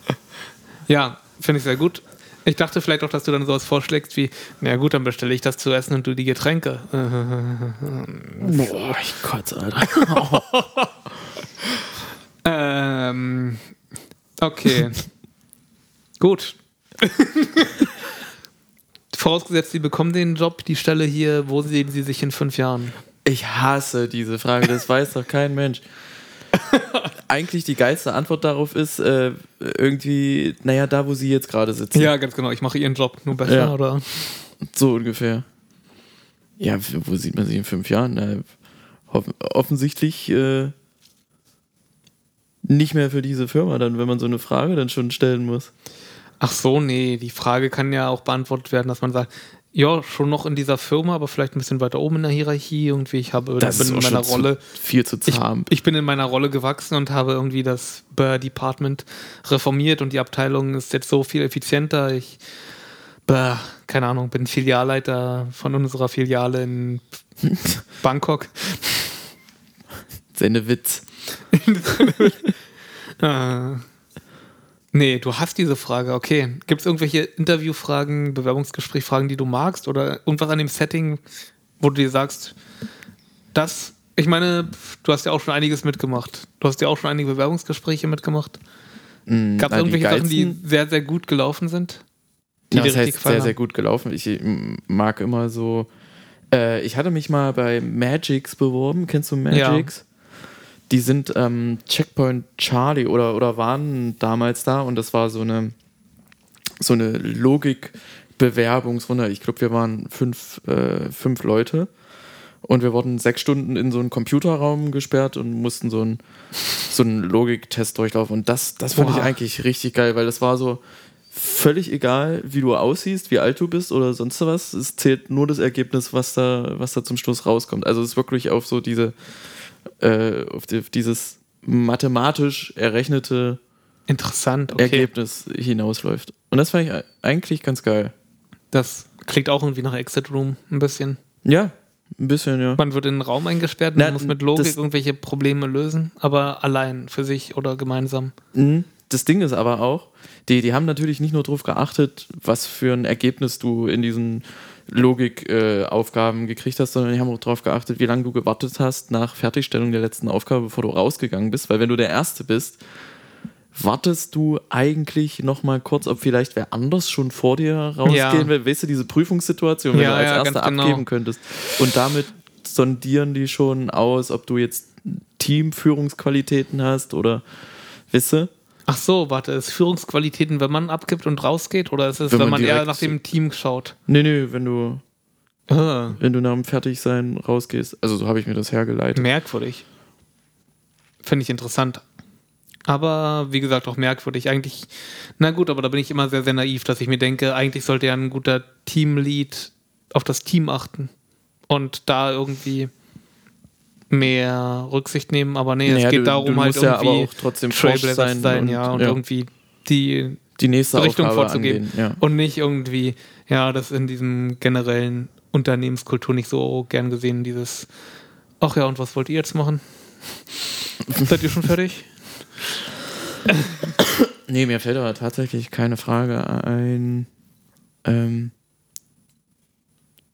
ja, finde ich sehr gut. Ich dachte vielleicht auch, dass du dann sowas vorschlägst wie, na gut, dann bestelle ich das zu essen und du die Getränke. Boah, ich kotze, Alter. ähm, okay. gut. Vorausgesetzt, Sie bekommen den Job, die Stelle hier, wo sehen Sie sich in fünf Jahren? Ich hasse diese Frage, das weiß doch kein Mensch. Eigentlich die geilste Antwort darauf ist äh, irgendwie, naja, da, wo sie jetzt gerade sitzen. Ja, ganz genau. Ich mache Ihren Job nur besser, Ja. oder? So ungefähr. Ja, wo sieht man sich in fünf Jahren? Na, hoff offensichtlich äh, nicht mehr für diese Firma dann, wenn man so eine Frage dann schon stellen muss. Ach so, nee. Die Frage kann ja auch beantwortet werden, dass man sagt, ja, schon noch in dieser Firma, aber vielleicht ein bisschen weiter oben in der Hierarchie. Irgendwie, ich habe bin in meiner Rolle. Zu, viel zu Ich, zahm. ich bin in meiner Rolle gewachsen und habe irgendwie das Burr Department reformiert und die Abteilung ist jetzt so viel effizienter. Ich, Burr, keine Ahnung, bin Filialleiter von unserer Filiale in Bangkok. Sendewitz. Äh, nee, du hast diese Frage, okay. Gibt es irgendwelche Interviewfragen, Bewerbungsgesprächfragen, die du magst oder irgendwas an dem Setting, wo du dir sagst, das, ich meine, du hast ja auch schon einiges mitgemacht. Du hast ja auch schon einige Bewerbungsgespräche mitgemacht. Mm, Gab es na, die irgendwelche Sachen, die sehr, sehr gut gelaufen sind? Die Ja, das heißt sehr, sehr haben? gut gelaufen. Ich mag immer so. Äh, ich hatte mich mal bei Magix beworben. Kennst du Magix? Die sind ähm, Checkpoint Charlie oder, oder waren damals da und das war so eine, so eine Logik-Bewerbungsrunde. Ich glaube, wir waren fünf, äh, fünf Leute und wir wurden sechs Stunden in so einen Computerraum gesperrt und mussten so einen, so einen Logiktest durchlaufen. Und das, das fand Boah. ich eigentlich richtig geil, weil das war so völlig egal, wie du aussiehst, wie alt du bist oder sonst was. Es zählt nur das Ergebnis, was da, was da zum Schluss rauskommt. Also es ist wirklich auf so diese, äh, auf, die, auf dieses mathematisch errechnete Interessant, okay. Ergebnis hinausläuft. Und das fand ich eigentlich ganz geil. Das klingt auch irgendwie nach Exit Room ein bisschen. Ja, ein bisschen, ja. Man wird in einen Raum eingesperrt und Na, man muss mit Logik irgendwelche Probleme lösen, aber allein, für sich oder gemeinsam. Mhm. Das Ding ist aber auch, die, die haben natürlich nicht nur darauf geachtet, was für ein Ergebnis du in diesen Logikaufgaben gekriegt hast, sondern die haben auch darauf geachtet, wie lange du gewartet hast nach Fertigstellung der letzten Aufgabe, bevor du rausgegangen bist. Weil wenn du der Erste bist, wartest du eigentlich noch mal kurz, ob vielleicht wer anders schon vor dir rausgehen Ja. will. Weißt du, diese Prüfungssituation, wenn Ja, du als ja, Erster genau. abgeben könntest. Und damit sondieren die schon aus, ob du jetzt Teamführungsqualitäten hast oder, weißt du? Ach so, warte, ist Führungsqualitäten, wenn man abgibt und rausgeht oder ist es, Wenn wenn, man man eher nach dem Team schaut? Nee, nee, wenn du, Ah, wenn du nach dem Fertigsein rausgehst. Also so habe ich mir das hergeleitet. merkwürdig. Finde ich interessant. Aber wie gesagt, auch merkwürdig. Eigentlich, na gut, aber da bin ich immer sehr, sehr naiv, dass ich mir denke, eigentlich sollte ja ein guter Teamlead auf das Team achten und da irgendwie mehr Rücksicht nehmen. Aber nee, Naja, es geht du- darum du halt musst ja aber irgendwie auch trotzdem Trailblazer sein zu sein, und- ja, und ja. irgendwie die Die nächste Richtung Aufgabe vorzugeben. angehen. Ja. Und nicht irgendwie, ja, das in diesem generellen Unternehmenskultur nicht so gern gesehen, dieses, ach ja, und was wollt ihr jetzt machen? Seid ihr schon fertig? Nee, mir fällt aber tatsächlich keine Frage ein. Ähm,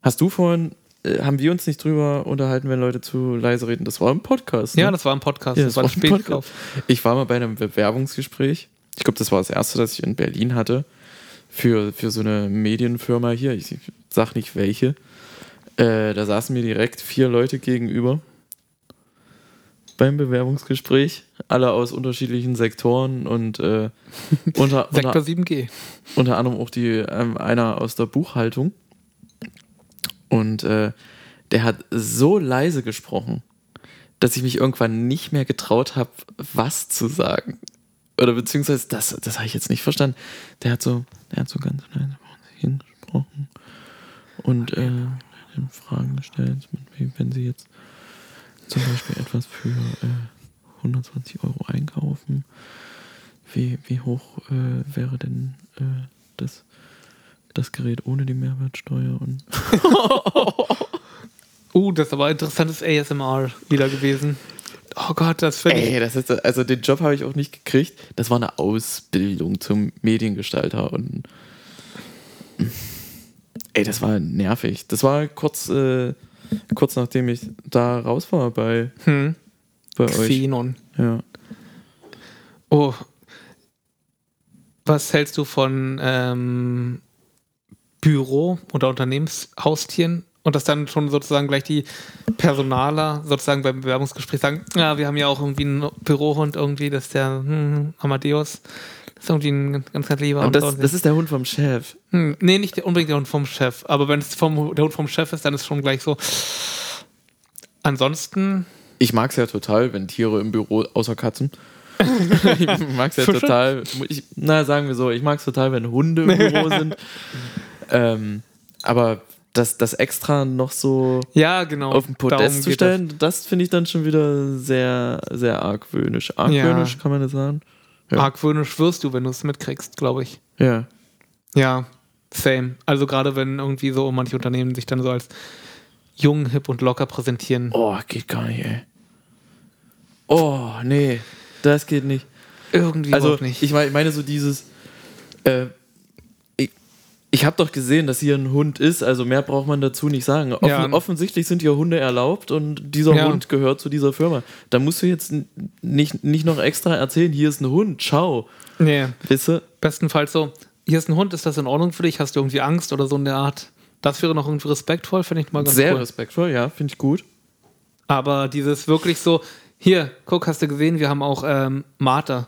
hast du vorhin, haben wir uns nicht drüber unterhalten, wenn Leute zu leise reden? Das war im Podcast. Ne? Ja, das war ein Podcast, Ja, das, das war ein ein Spätkauf. Ich war mal bei einem Bewerbungsgespräch. Ich glaube, das war das erste, das ich in Berlin hatte. Für, für so eine Medienfirma hier. Ich sag nicht welche. Äh, da saßen mir direkt vier Leute gegenüber. Beim Bewerbungsgespräch. Alle aus unterschiedlichen Sektoren und äh, unter, Sektor unter, 7G. unter anderem auch die, ähm, einer aus der Buchhaltung. Und äh, der hat so leise gesprochen, dass ich mich irgendwann nicht mehr getraut habe, was zu sagen. Oder beziehungsweise, das, das habe ich jetzt nicht verstanden. Der hat so, der hat so ganz leise hingesprochen und äh, Fragen gestellt, wenn sie jetzt zum Beispiel etwas für äh, 120 Euro einkaufen, wie, wie hoch äh, wäre denn äh, das, das Gerät ohne die Mehrwertsteuer und Uh, das ist aber interessantes ASMR wieder gewesen. Oh Gott, das finde ich. Ey, das ist, also den Job habe ich auch nicht gekriegt. Das war eine Ausbildung zum Mediengestalter und ey, das war nervig. Das war kurz, äh, kurz nachdem ich da raus war bei, Hm, bei euch. Xenon. Ja. Oh. Was hältst du von ähm, Büro- oder Unternehmenshaustieren? Und dass dann schon sozusagen gleich die Personaler sozusagen beim Bewerbungsgespräch sagen, ja, wir haben ja auch irgendwie einen Bürohund irgendwie, das ist der hm, Amadeus. Das ist irgendwie ein ganz, ganz lieber Aber Hund. das, das ist der Hund vom Chef. Hm, nee, nicht der, unbedingt der Hund vom Chef. Aber wenn es vom, der Hund vom Chef ist, dann ist schon gleich so. Ansonsten, Ich mag es ja total, wenn Tiere im Büro, außer Katzen. ich mag es ja total. Ich, na, sagen wir so, ich mag es total, wenn Hunde im Büro sind. Ähm, aber das, das extra noch so ja, genau. auf den Podest zu geht das. stellen, das, finde ich dann schon wieder sehr, sehr argwöhnisch. Argwöhnisch, Ja. kann man das sagen? Ja. Argwöhnisch wirst du, wenn du es mitkriegst, glaube ich. Ja. Ja, same. Also gerade wenn irgendwie so manche Unternehmen sich dann so als jung, hip und locker präsentieren. Oh, geht gar nicht, ey. Oh, nee, das geht nicht. Irgendwie Also, nicht. ich meine, ich meine so dieses, äh, ich habe doch gesehen, dass hier ein Hund ist, also mehr braucht man dazu nicht sagen. Offen, Ja. Offensichtlich sind hier Hunde erlaubt und dieser Ja. Hund gehört zu dieser Firma. Da musst du jetzt nicht, nicht noch extra erzählen, hier ist ein Hund, ciao. nee, du? bestenfalls so, hier ist ein Hund, ist das in Ordnung für dich? Hast du irgendwie Angst oder so in der Art? Das wäre noch irgendwie respektvoll, finde ich mal ganz Sehr cool. respektvoll, ja, finde ich gut. Aber dieses wirklich so, hier, guck, hast du gesehen, wir haben auch ähm, Mate.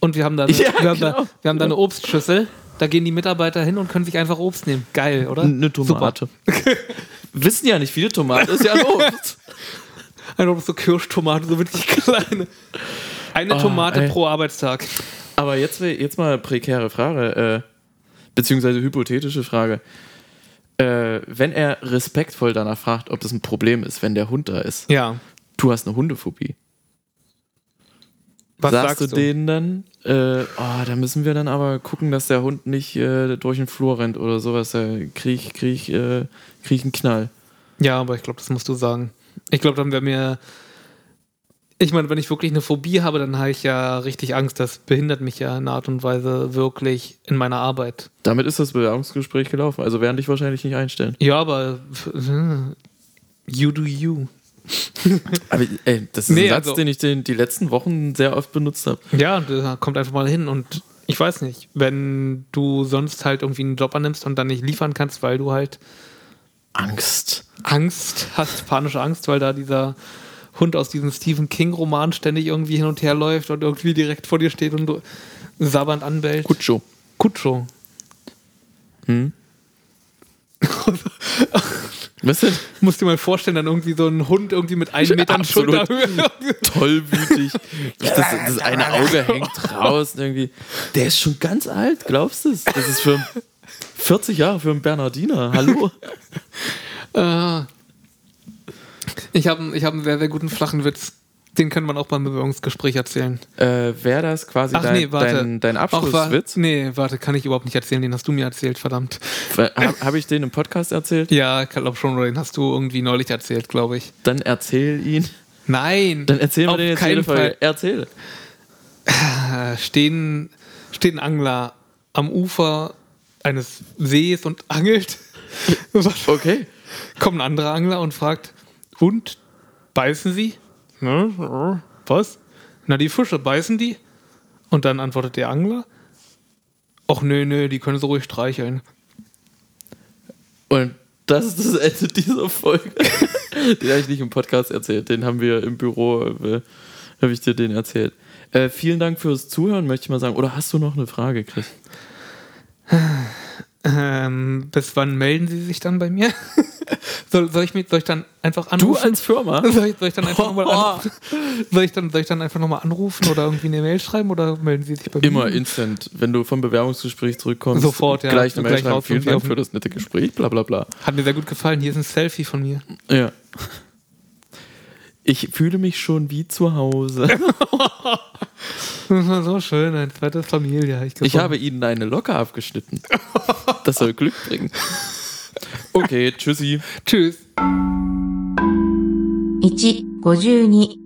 Und wir haben da, Ja, wir haben da, genau. wir haben da eine Obstschüssel. Da gehen die Mitarbeiter hin und können sich einfach Obst nehmen. Geil, oder? Eine Tomate. Wissen ja nicht viele Tomate, ist ja ein Obst. Einfach so Kirschtomate, so wirklich kleine. Eine Oh, Tomate ey. pro Arbeitstag. Aber jetzt, jetzt mal prekäre Frage, äh, beziehungsweise hypothetische Frage. Äh, wenn er respektvoll danach fragt, ob das ein Problem ist, wenn der Hund da ist, Ja. du hast eine Hundephobie. Was sagst, sagst, du denen dann, äh, oh, da müssen wir dann aber gucken, dass der Hund nicht äh, durch den Flur rennt oder sowas, da krieg krieg, äh, krieg ich einen Knall. Ja, aber ich glaube, das musst du sagen. Ich glaube, dann wäre mir. Ich meine, wenn ich wirklich eine Phobie habe, dann habe ich ja richtig Angst. Das behindert mich ja in einer Art und Weise wirklich in meiner Arbeit. Damit ist das Bewerbungsgespräch gelaufen, also werden dich wahrscheinlich nicht einstellen. Ja, aber. You do you. Aber ey, das ist Nee, ein Satz, also- den ich den, die letzten Wochen sehr oft benutzt habe. Ja, da kommt einfach mal hin und ich weiß nicht, wenn du sonst halt irgendwie einen Job annimmst und dann nicht liefern kannst, weil du halt Angst. Angst hast, panische Angst, weil da dieser Hund aus diesem Stephen King-Roman ständig irgendwie hin und her läuft und irgendwie direkt vor dir steht und du sabbernd anbellt. Kutscho. Kutscho. Hm? Was denn? Musst dir mal vorstellen, dann irgendwie so ein Hund irgendwie mit einem Metern Absolut. Schulterhöhe. Tollwütig. Das, das eine Auge hängt raus irgendwie. Der ist schon ganz alt, glaubst du es? Das ist für 40 Jahre für einen Bernardiner. Hallo. Äh, ich habe ich hab einen sehr, sehr guten flachen Witz. Den kann man auch beim Bewerbungsgespräch erzählen. Äh, Wäre das quasi Ach dein, nee, warte. dein, dein Ach, wa- Abschlusswitz? nee, warte, kann ich überhaupt nicht erzählen. Den hast du mir erzählt, verdammt. Habe hab ich den im Podcast erzählt? Ja, ich glaube schon, oder den hast du irgendwie neulich erzählt, glaube ich. Dann erzähl ihn. Nein! Dann erzähl mir den jetzt keinen jede Folge. Fall. Erzähl. Äh, Stehen, steht ein Angler am Ufer eines Sees und angelt. Okay. Kommt ein anderer Angler und fragt, und, beißen sie? Ne? Was? Na, die Fische, beißen die? Und dann antwortet der Angler, ach nö, nö, die können so ruhig streicheln. Und das ist das Ende dieser Folge. den habe ich nicht im Podcast erzählt. Den haben wir im Büro, äh, habe ich dir den erzählt. Äh, vielen Dank fürs Zuhören, möchte ich mal sagen. Oder hast du noch eine Frage, Chris? Ähm, bis wann melden sie sich dann bei mir? soll, soll, ich mich, soll ich dann einfach Du anrufen? als Firma? soll, ich, soll ich dann einfach nochmal anrufen? Soll ich dann, soll ich dann einfach nochmal anrufen oder irgendwie eine Mail schreiben oder melden sie sich bei mir? Immer instant. Wenn du vom Bewerbungsgespräch zurückkommst, Sofort, ja. gleich eine Mail Gleich schreiben. Vielen Dank für das nette Gespräch, bla bla bla. Hat mir sehr gut gefallen. Hier ist ein Selfie von mir. Ja. Ich fühle mich schon wie zu Hause. Das war so schön, ein zweites Familie. Ich, Ich habe ihnen eine Locke abgeschnitten. Das soll Glück bringen. Okay, tschüssi. Tschüss. 1、52